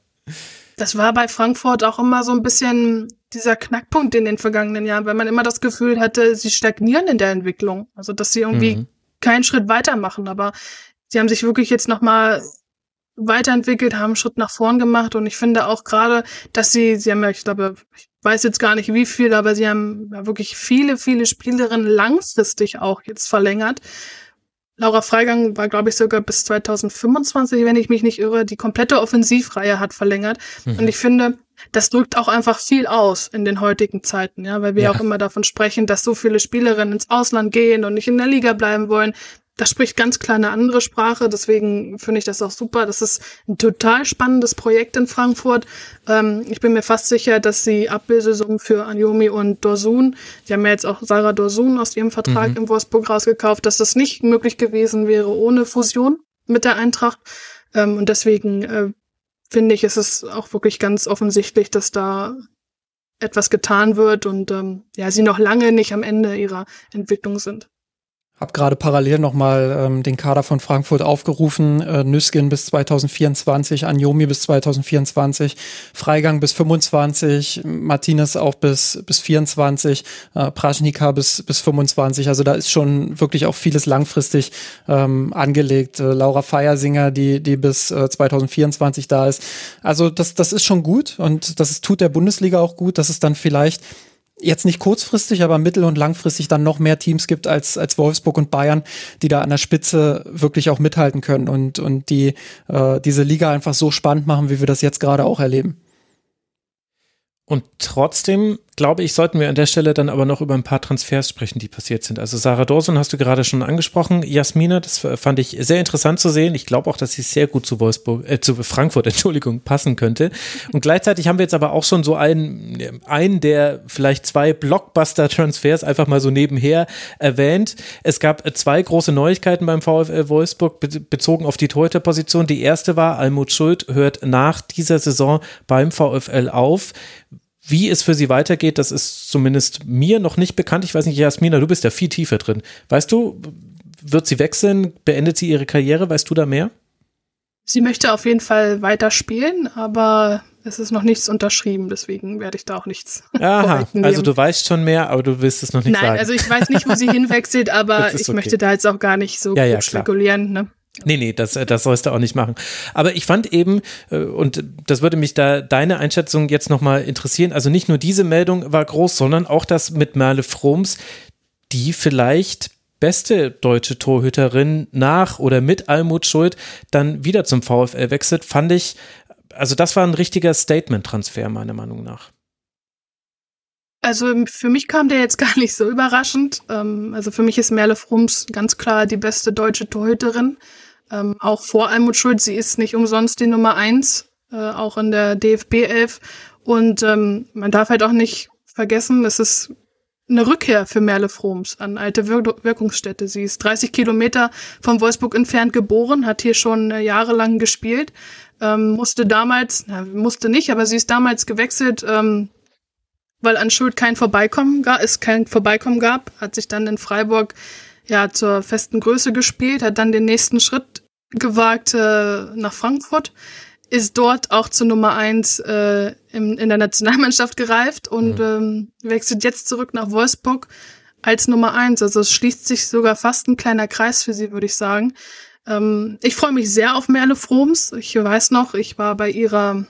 Das war bei Frankfurt auch immer so ein bisschen dieser Knackpunkt in den vergangenen Jahren, weil man immer das Gefühl hatte, sie stagnieren in der Entwicklung. Also, dass sie irgendwie mhm. keinen Schritt weitermachen. Aber sie haben sich wirklich jetzt nochmal weiterentwickelt, haben einen Schritt nach vorn gemacht und ich finde auch gerade, dass sie, sie haben ja, ich glaube, ich weiß jetzt gar nicht wie viel, aber sie haben ja wirklich viele, viele Spielerinnen langfristig auch jetzt verlängert. Laura Freigang war, glaube ich, sogar bis 2025, wenn ich mich nicht irre, die komplette Offensivreihe hat verlängert. Mhm. Und ich finde, das drückt auch einfach viel aus in den heutigen Zeiten, ja, weil wir ja. auch immer davon sprechen, dass so viele Spielerinnen ins Ausland gehen und nicht in der Liga bleiben wollen das spricht ganz klar eine andere Sprache. Deswegen finde ich das auch super. Das ist ein total spannendes Projekt in Frankfurt. Ähm, ich bin mir fast sicher, dass sie Abbildesummen für Anjomi und Dorsun, die haben ja jetzt auch Sarah Dorsun aus ihrem Vertrag mhm. in Wolfsburg rausgekauft, dass das nicht möglich gewesen wäre ohne Fusion mit der Eintracht. Ähm, und deswegen äh, finde ich, ist es auch wirklich ganz offensichtlich, dass da etwas getan wird und ähm, ja, sie noch lange nicht am Ende ihrer Entwicklung sind. Hab gerade parallel nochmal ähm, den Kader von Frankfurt aufgerufen. Äh, Nüskin bis 2024, Anjomi bis 2024, Freigang bis 25, Martinez auch bis, bis 24, äh, Praschnika bis, bis 25. Also da ist schon wirklich auch vieles langfristig ähm, angelegt. Äh, Laura Feiersinger, die, die bis äh, 2024 da ist. Also das, das ist schon gut und das tut der Bundesliga auch gut, dass es dann vielleicht jetzt nicht kurzfristig, aber mittel- und langfristig dann noch mehr Teams gibt als, als Wolfsburg und Bayern, die da an der Spitze wirklich auch mithalten können und, und die äh, diese Liga einfach so spannend machen, wie wir das jetzt gerade auch erleben. Und trotzdem glaube ich, sollten wir an der Stelle dann aber noch über ein paar Transfers sprechen, die passiert sind. Also Sarah Dawson hast du gerade schon angesprochen. Jasmina, das fand ich sehr interessant zu sehen. Ich glaube auch, dass sie sehr gut zu Wolfsburg, äh, zu Frankfurt, Entschuldigung, passen könnte. Und gleichzeitig haben wir jetzt aber auch schon so einen, einen der vielleicht zwei Blockbuster-Transfers einfach mal so nebenher erwähnt. Es gab zwei große Neuigkeiten beim VfL Wolfsburg bezogen auf die Torhüterposition. Die erste war, Almut Schuld hört nach dieser Saison beim VfL auf. Wie es für sie weitergeht, das ist zumindest mir noch nicht bekannt. Ich weiß nicht, Jasmina, du bist ja viel tiefer drin. Weißt du, wird sie wechseln? Beendet sie ihre Karriere? Weißt du da mehr? Sie möchte auf jeden Fall weiter spielen, aber es ist noch nichts unterschrieben, deswegen werde ich da auch nichts. Aha, also du weißt schon mehr, aber du willst es noch nicht Nein, sagen. Nein, also ich weiß nicht, wo sie hinwechselt, aber ich okay. möchte da jetzt auch gar nicht so ja, ja, spekulieren. Ne? Nee, nee, das, das sollst du auch nicht machen. Aber ich fand eben, äh, und das würde mich da deine Einschätzung jetzt nochmal interessieren, also nicht nur diese Meldung war groß, sondern auch das mit Merle Froms, die vielleicht beste deutsche Torhüterin nach oder mit Almut Schuld dann wieder zum VfL wechselt, fand ich, also das war ein richtiger Statement-Transfer, meiner Meinung nach. Also für mich kam der jetzt gar nicht so überraschend. Ähm, also für mich ist Merle Frums ganz klar die beste deutsche Torhüterin. Ähm, auch vor Almut Schuld, sie ist nicht umsonst die Nummer eins, äh, auch in der DFB 11. Und ähm, man darf halt auch nicht vergessen, es ist eine Rückkehr für Merle Froms an alte Wir Wirkungsstätte. Sie ist 30 Kilometer von Wolfsburg entfernt geboren, hat hier schon äh, jahrelang gespielt, ähm, musste damals, na, musste nicht, aber sie ist damals gewechselt, ähm, weil an Schuld kein Vorbeikommen gab, es kein Vorbeikommen gab, hat sich dann in Freiburg ja zur festen Größe gespielt, hat dann den nächsten Schritt gewagt äh, nach Frankfurt, ist dort auch zur Nummer eins äh, im, in der Nationalmannschaft gereift und mhm. ähm, wechselt jetzt zurück nach Wolfsburg als Nummer eins. Also es schließt sich sogar fast ein kleiner Kreis für sie, würde ich sagen. Ähm, ich freue mich sehr auf Merle Froms. Ich weiß noch, ich war bei ihrer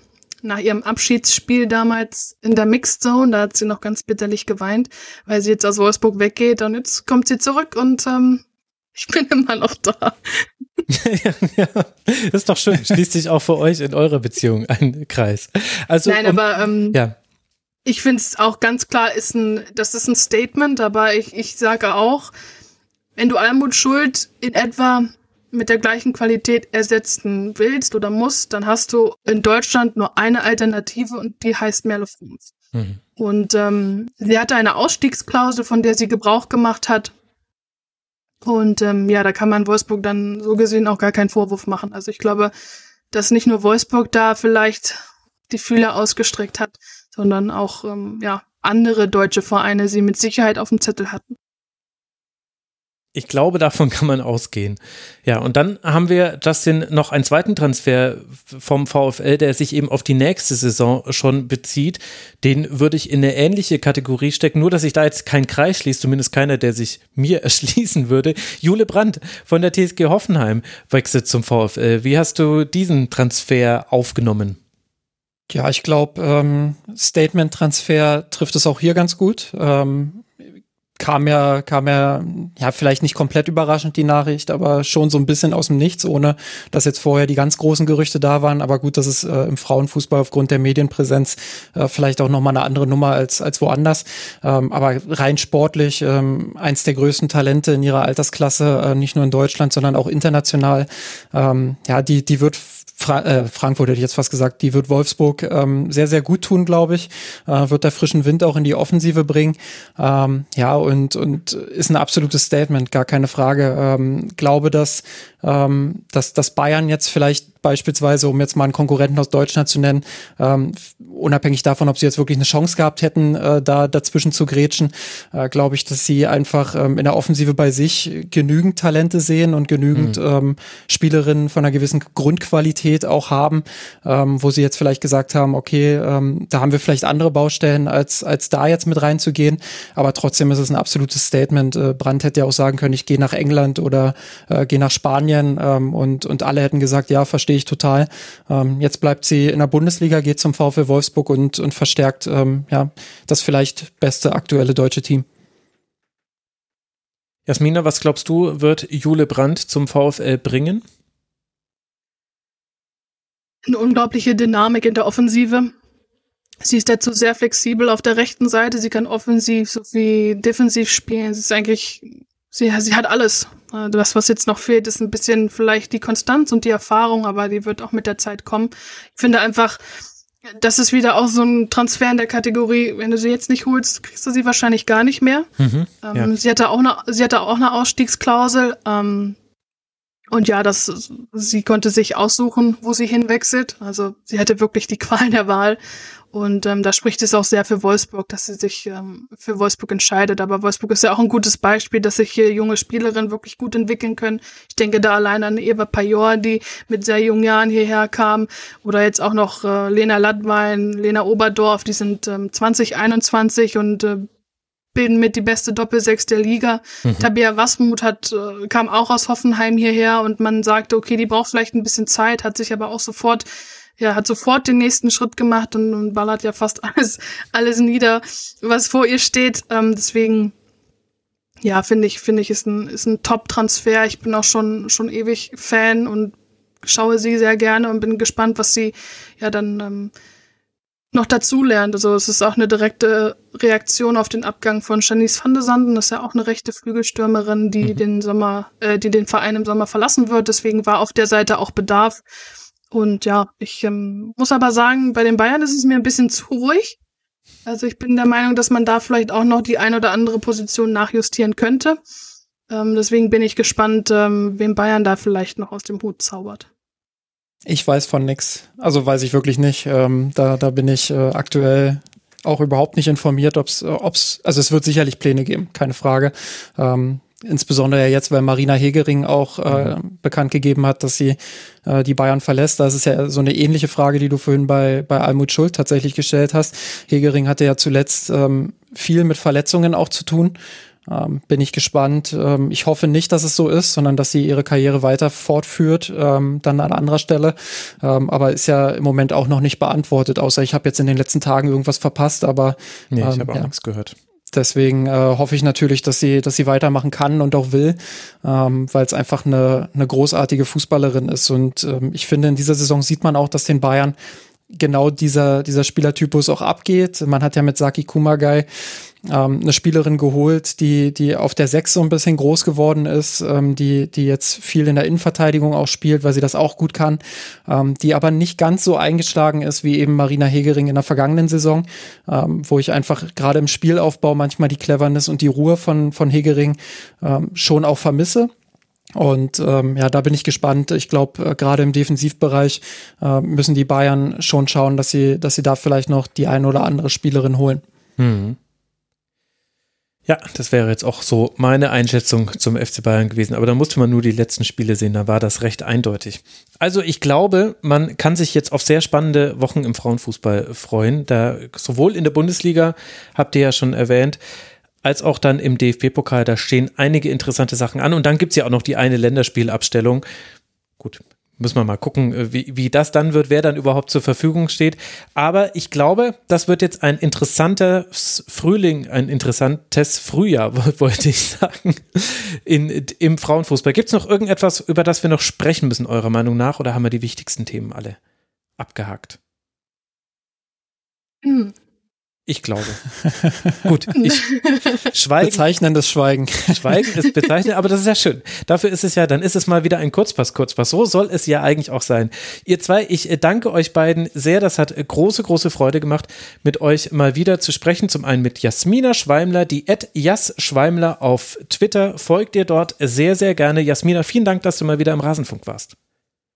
nach ihrem Abschiedsspiel damals in der Mixed Zone, da hat sie noch ganz bitterlich geweint, weil sie jetzt aus Wolfsburg weggeht und jetzt kommt sie zurück und ähm, ich bin immer noch da. ja, ja, das ist doch schön. Schließt sich auch für euch in eurer Beziehung ein Kreis. Also, Nein, um, aber ähm, ja. ich finde es auch ganz klar, ist ein, das ist ein Statement, aber ich, ich sage auch, wenn du Almut Schuld in etwa mit der gleichen Qualität ersetzen willst oder musst, dann hast du in Deutschland nur eine Alternative und die heißt Merle Frums. Mhm. Und ähm, sie hatte eine Ausstiegsklausel, von der sie Gebrauch gemacht hat. Und ähm, ja, da kann man Wolfsburg dann so gesehen auch gar keinen Vorwurf machen. Also ich glaube, dass nicht nur Wolfsburg da vielleicht die Fühler ausgestreckt hat, sondern auch ähm, ja andere deutsche Vereine sie mit Sicherheit auf dem Zettel hatten. Ich glaube, davon kann man ausgehen. Ja, und dann haben wir, Justin, noch einen zweiten Transfer vom VfL, der sich eben auf die nächste Saison schon bezieht. Den würde ich in eine ähnliche Kategorie stecken, nur dass sich da jetzt kein Kreis schließt, zumindest keiner, der sich mir erschließen würde. Jule Brandt von der TSG Hoffenheim wechselt zum VfL. Wie hast du diesen Transfer aufgenommen? Ja, ich glaube, ähm, Statement-Transfer trifft es auch hier ganz gut. Ähm, kam ja, kam ja, ja, vielleicht nicht komplett überraschend die Nachricht, aber schon so ein bisschen aus dem Nichts, ohne dass jetzt vorher die ganz großen Gerüchte da waren. Aber gut, das ist äh, im Frauenfußball aufgrund der Medienpräsenz äh, vielleicht auch nochmal eine andere Nummer als, als woanders. Ähm, aber rein sportlich, ähm, eins der größten Talente in ihrer Altersklasse, äh, nicht nur in Deutschland, sondern auch international. Ähm, ja, die, die wird Fra äh, Frankfurt hätte ich jetzt fast gesagt, die wird Wolfsburg ähm, sehr, sehr gut tun, glaube ich. Äh, wird da frischen Wind auch in die Offensive bringen. Ähm, ja, und, und ist ein absolutes Statement, gar keine Frage. Ähm, glaube, dass, ähm, dass, dass Bayern jetzt vielleicht beispielsweise, um jetzt mal einen Konkurrenten aus Deutschland zu nennen, ähm, unabhängig davon, ob sie jetzt wirklich eine Chance gehabt hätten, äh, da dazwischen zu grätschen, äh, glaube ich, dass sie einfach ähm, in der Offensive bei sich genügend Talente sehen und genügend mhm. ähm, Spielerinnen von einer gewissen Grundqualität auch haben, ähm, wo sie jetzt vielleicht gesagt haben, okay, ähm, da haben wir vielleicht andere Baustellen, als, als da jetzt mit reinzugehen, aber trotzdem ist es ein absolutes Statement. Äh, Brandt hätte ja auch sagen können, ich gehe nach England oder äh, gehe nach Spanien ähm, und, und alle hätten gesagt, ja, verstehe ich total. Ähm, jetzt bleibt sie in der Bundesliga, geht zum VfL Wolfsburg und, und verstärkt ähm, ja, das vielleicht beste aktuelle deutsche Team. Jasmina, was glaubst du, wird Jule Brandt zum VfL bringen? Eine unglaubliche Dynamik in der Offensive. Sie ist dazu sehr flexibel auf der rechten Seite. Sie kann offensiv sowie defensiv spielen. Sie ist eigentlich sie, sie hat alles. Äh, das, was jetzt noch fehlt, ist ein bisschen vielleicht die Konstanz und die Erfahrung, aber die wird auch mit der Zeit kommen. Ich finde einfach, das ist wieder auch so ein Transfer in der Kategorie, wenn du sie jetzt nicht holst, kriegst du sie wahrscheinlich gar nicht mehr. Mhm, ähm, ja. sie, hatte auch eine, sie hatte auch eine Ausstiegsklausel. Ähm, und ja, das, sie konnte sich aussuchen, wo sie hinwechselt. Also sie hatte wirklich die Qual der Wahl. Und ähm, da spricht es auch sehr für Wolfsburg, dass sie sich ähm, für Wolfsburg entscheidet. Aber Wolfsburg ist ja auch ein gutes Beispiel, dass sich hier junge Spielerinnen wirklich gut entwickeln können. Ich denke da allein an Eva Pajor, die mit sehr jungen Jahren hierher kam. Oder jetzt auch noch äh, Lena Ladwein, Lena Oberdorf, die sind ähm, 2021 und äh, bilden mit die beste Doppelsechs der Liga. Mhm. Tabea Wasmut hat, äh, kam auch aus Hoffenheim hierher und man sagte, okay, die braucht vielleicht ein bisschen Zeit, hat sich aber auch sofort ja, hat sofort den nächsten Schritt gemacht und, und ballert ja fast alles, alles nieder, was vor ihr steht. Ähm, deswegen, ja, finde ich, finde ich, ist ein, ist ein Top-Transfer. Ich bin auch schon, schon ewig Fan und schaue sie sehr gerne und bin gespannt, was sie ja dann ähm, noch dazu lernt. Also es ist auch eine direkte Reaktion auf den Abgang von Janice van de Sanden. Das ist ja auch eine rechte Flügelstürmerin, die mhm. den Sommer, äh, die den Verein im Sommer verlassen wird. Deswegen war auf der Seite auch Bedarf. Und ja, ich ähm, muss aber sagen, bei den Bayern ist es mir ein bisschen zu ruhig. Also ich bin der Meinung, dass man da vielleicht auch noch die ein oder andere Position nachjustieren könnte. Ähm, deswegen bin ich gespannt, ähm, wem Bayern da vielleicht noch aus dem Hut zaubert. Ich weiß von nix. Also weiß ich wirklich nicht. Ähm, da, da bin ich äh, aktuell auch überhaupt nicht informiert, ob's, ob's, also es wird sicherlich Pläne geben, keine Frage. Ähm, insbesondere ja jetzt, weil Marina Hegering auch äh, mhm. bekannt gegeben hat, dass sie äh, die Bayern verlässt. Das ist ja so eine ähnliche Frage, die du vorhin bei, bei Almut Schuld tatsächlich gestellt hast. Hegering hatte ja zuletzt ähm, viel mit Verletzungen auch zu tun. Ähm, bin ich gespannt. Ähm, ich hoffe nicht, dass es so ist, sondern dass sie ihre Karriere weiter fortführt, ähm, dann an anderer Stelle. Ähm, aber ist ja im Moment auch noch nicht beantwortet, außer ich habe jetzt in den letzten Tagen irgendwas verpasst, aber nee, ich habe auch ja. nichts gehört. Deswegen äh, hoffe ich natürlich, dass sie, dass sie weitermachen kann und auch will, ähm, weil es einfach eine, eine großartige Fußballerin ist. Und ähm, ich finde, in dieser Saison sieht man auch, dass den Bayern genau dieser, dieser Spielertypus auch abgeht. Man hat ja mit Saki Kumagai ähm, eine Spielerin geholt, die, die auf der Sechs so ein bisschen groß geworden ist, ähm, die, die jetzt viel in der Innenverteidigung auch spielt, weil sie das auch gut kann, ähm, die aber nicht ganz so eingeschlagen ist wie eben Marina Hegering in der vergangenen Saison, ähm, wo ich einfach gerade im Spielaufbau manchmal die Cleverness und die Ruhe von, von Hegering ähm, schon auch vermisse. Und ähm, ja, da bin ich gespannt. Ich glaube, äh, gerade im Defensivbereich äh, müssen die Bayern schon schauen, dass sie, dass sie da vielleicht noch die eine oder andere Spielerin holen. Mhm. Ja, das wäre jetzt auch so meine Einschätzung zum FC Bayern gewesen. Aber da musste man nur die letzten Spiele sehen, da war das recht eindeutig. Also ich glaube, man kann sich jetzt auf sehr spannende Wochen im Frauenfußball freuen. Da sowohl in der Bundesliga, habt ihr ja schon erwähnt, als auch dann im DFB-Pokal, da stehen einige interessante Sachen an. Und dann gibt es ja auch noch die eine Länderspielabstellung. Gut, Müssen wir mal gucken, äh, wie, wie das dann wird, wer dann überhaupt zur Verfügung steht. Aber ich glaube, das wird jetzt ein interessanter Frühling, ein interessantes Frühjahr, wollte ich sagen, in, im Frauenfußball. Gibt es noch irgendetwas, über das wir noch sprechen müssen, eurer Meinung nach, oder haben wir die wichtigsten Themen alle abgehakt? Ich glaube. Gut, ich schweige. Bezeichnendes Schweigen. Schweigen ist bezeichnend, aber das ist ja schön. Dafür ist es ja, dann ist es mal wieder ein Kurzpass, Kurzpass. So soll es ja eigentlich auch sein. Ihr zwei, ich äh, danke euch beiden sehr. Das hat äh, große, große Freude gemacht, mit euch mal wieder zu sprechen. Zum einen mit Jasmina Schweimler, die Ed Jas Schweimler auf Twitter. Folgt ihr dort sehr, sehr gerne. Jasmina, vielen Dank, dass du mal wieder im Rasenfunk warst.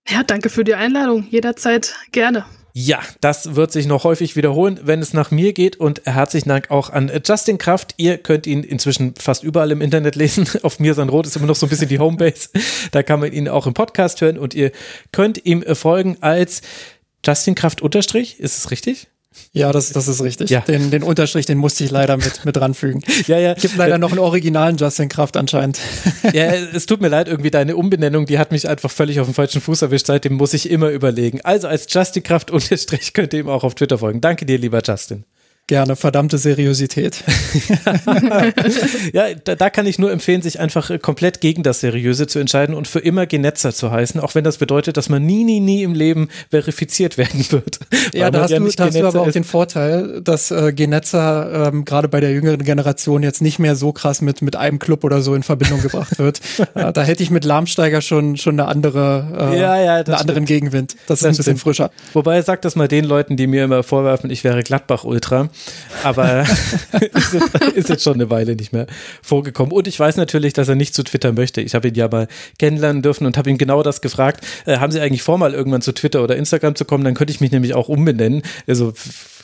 Ja, danke für die Einladung. Jederzeit gerne. Ja, das wird sich noch häufig wiederholen, wenn es nach mir geht. Und herzlichen Dank auch an Justin Kraft. Ihr könnt ihn inzwischen fast überall im Internet lesen. Auf mir sein Rot ist immer noch so ein bisschen die Homebase. Da kann man ihn auch im Podcast hören und ihr könnt ihm folgen als Justin Kraft Unterstrich. Ist es richtig? Ja, das, das ist richtig. Ja. Den, den Unterstrich, den musste ich leider mit, mit ranfügen. ja, ja. Gibt leider noch einen originalen Justin Kraft anscheinend. ja, es tut mir leid, irgendwie deine Umbenennung, die hat mich einfach völlig auf den falschen Fuß erwischt. Seitdem muss ich immer überlegen. Also als Justin Kraft Unterstrich könnt ihr ihm auch auf Twitter folgen. Danke dir, lieber Justin. Gerne, verdammte Seriosität. ja, da, da, kann ich nur empfehlen, sich einfach äh, komplett gegen das Seriöse zu entscheiden und für immer Genetzer zu heißen, auch wenn das bedeutet, dass man nie, nie, nie im Leben verifiziert werden wird. Ja, da hast, ja du, da hast du aber auch den Vorteil, dass äh, Genetzer ähm, gerade bei der jüngeren Generation jetzt nicht mehr so krass mit, mit einem Club oder so in Verbindung gebracht wird. äh, da hätte ich mit Lahmsteiger schon, schon eine andere, äh, ja, ja, einen anderen Gegenwind. Das, das ist ein bisschen stimmt. frischer. Wobei, sag das mal den Leuten, die mir immer vorwerfen, ich wäre Gladbach-Ultra. Aber ist, jetzt, ist, jetzt, schon eine Weile nicht mehr vorgekommen. Und ich weiß natürlich, dass er nicht zu Twitter möchte. Ich habe ihn ja mal kennenlernen dürfen und habe ihn genau das gefragt. Äh, haben Sie eigentlich vor, mal irgendwann zu Twitter oder Instagram zu kommen? Dann könnte ich mich nämlich auch umbenennen. Also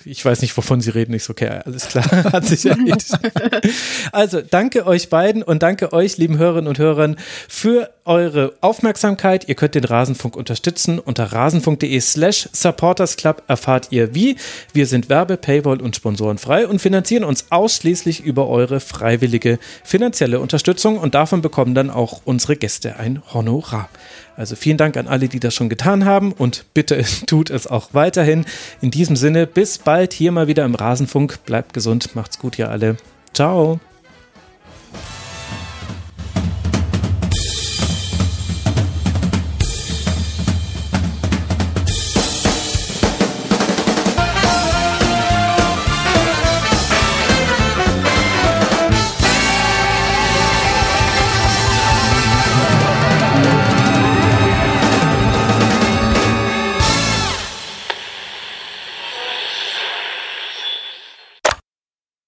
ich weiß nicht, wovon Sie reden. Ich so, okay, alles klar, hat sich erledigt. also, danke euch beiden und danke euch, lieben Hörerinnen und Hörern, für eure Aufmerksamkeit. Ihr könnt den Rasenfunk unterstützen. Unter rasenfunk.de slash supportersclub erfahrt ihr wie. Wir sind Werbe-, Paywall- und Sponsorenfrei und finanzieren uns ausschließlich über eure freiwillige finanzielle Unterstützung und davon bekommen dann auch unsere Gäste ein Honorar. Also vielen Dank an alle, die das schon getan haben und bitte tut es auch weiterhin. In diesem Sinne, bis bald hier mal wieder im Rasenfunk. Bleibt gesund, macht's gut, ihr alle. Ciao.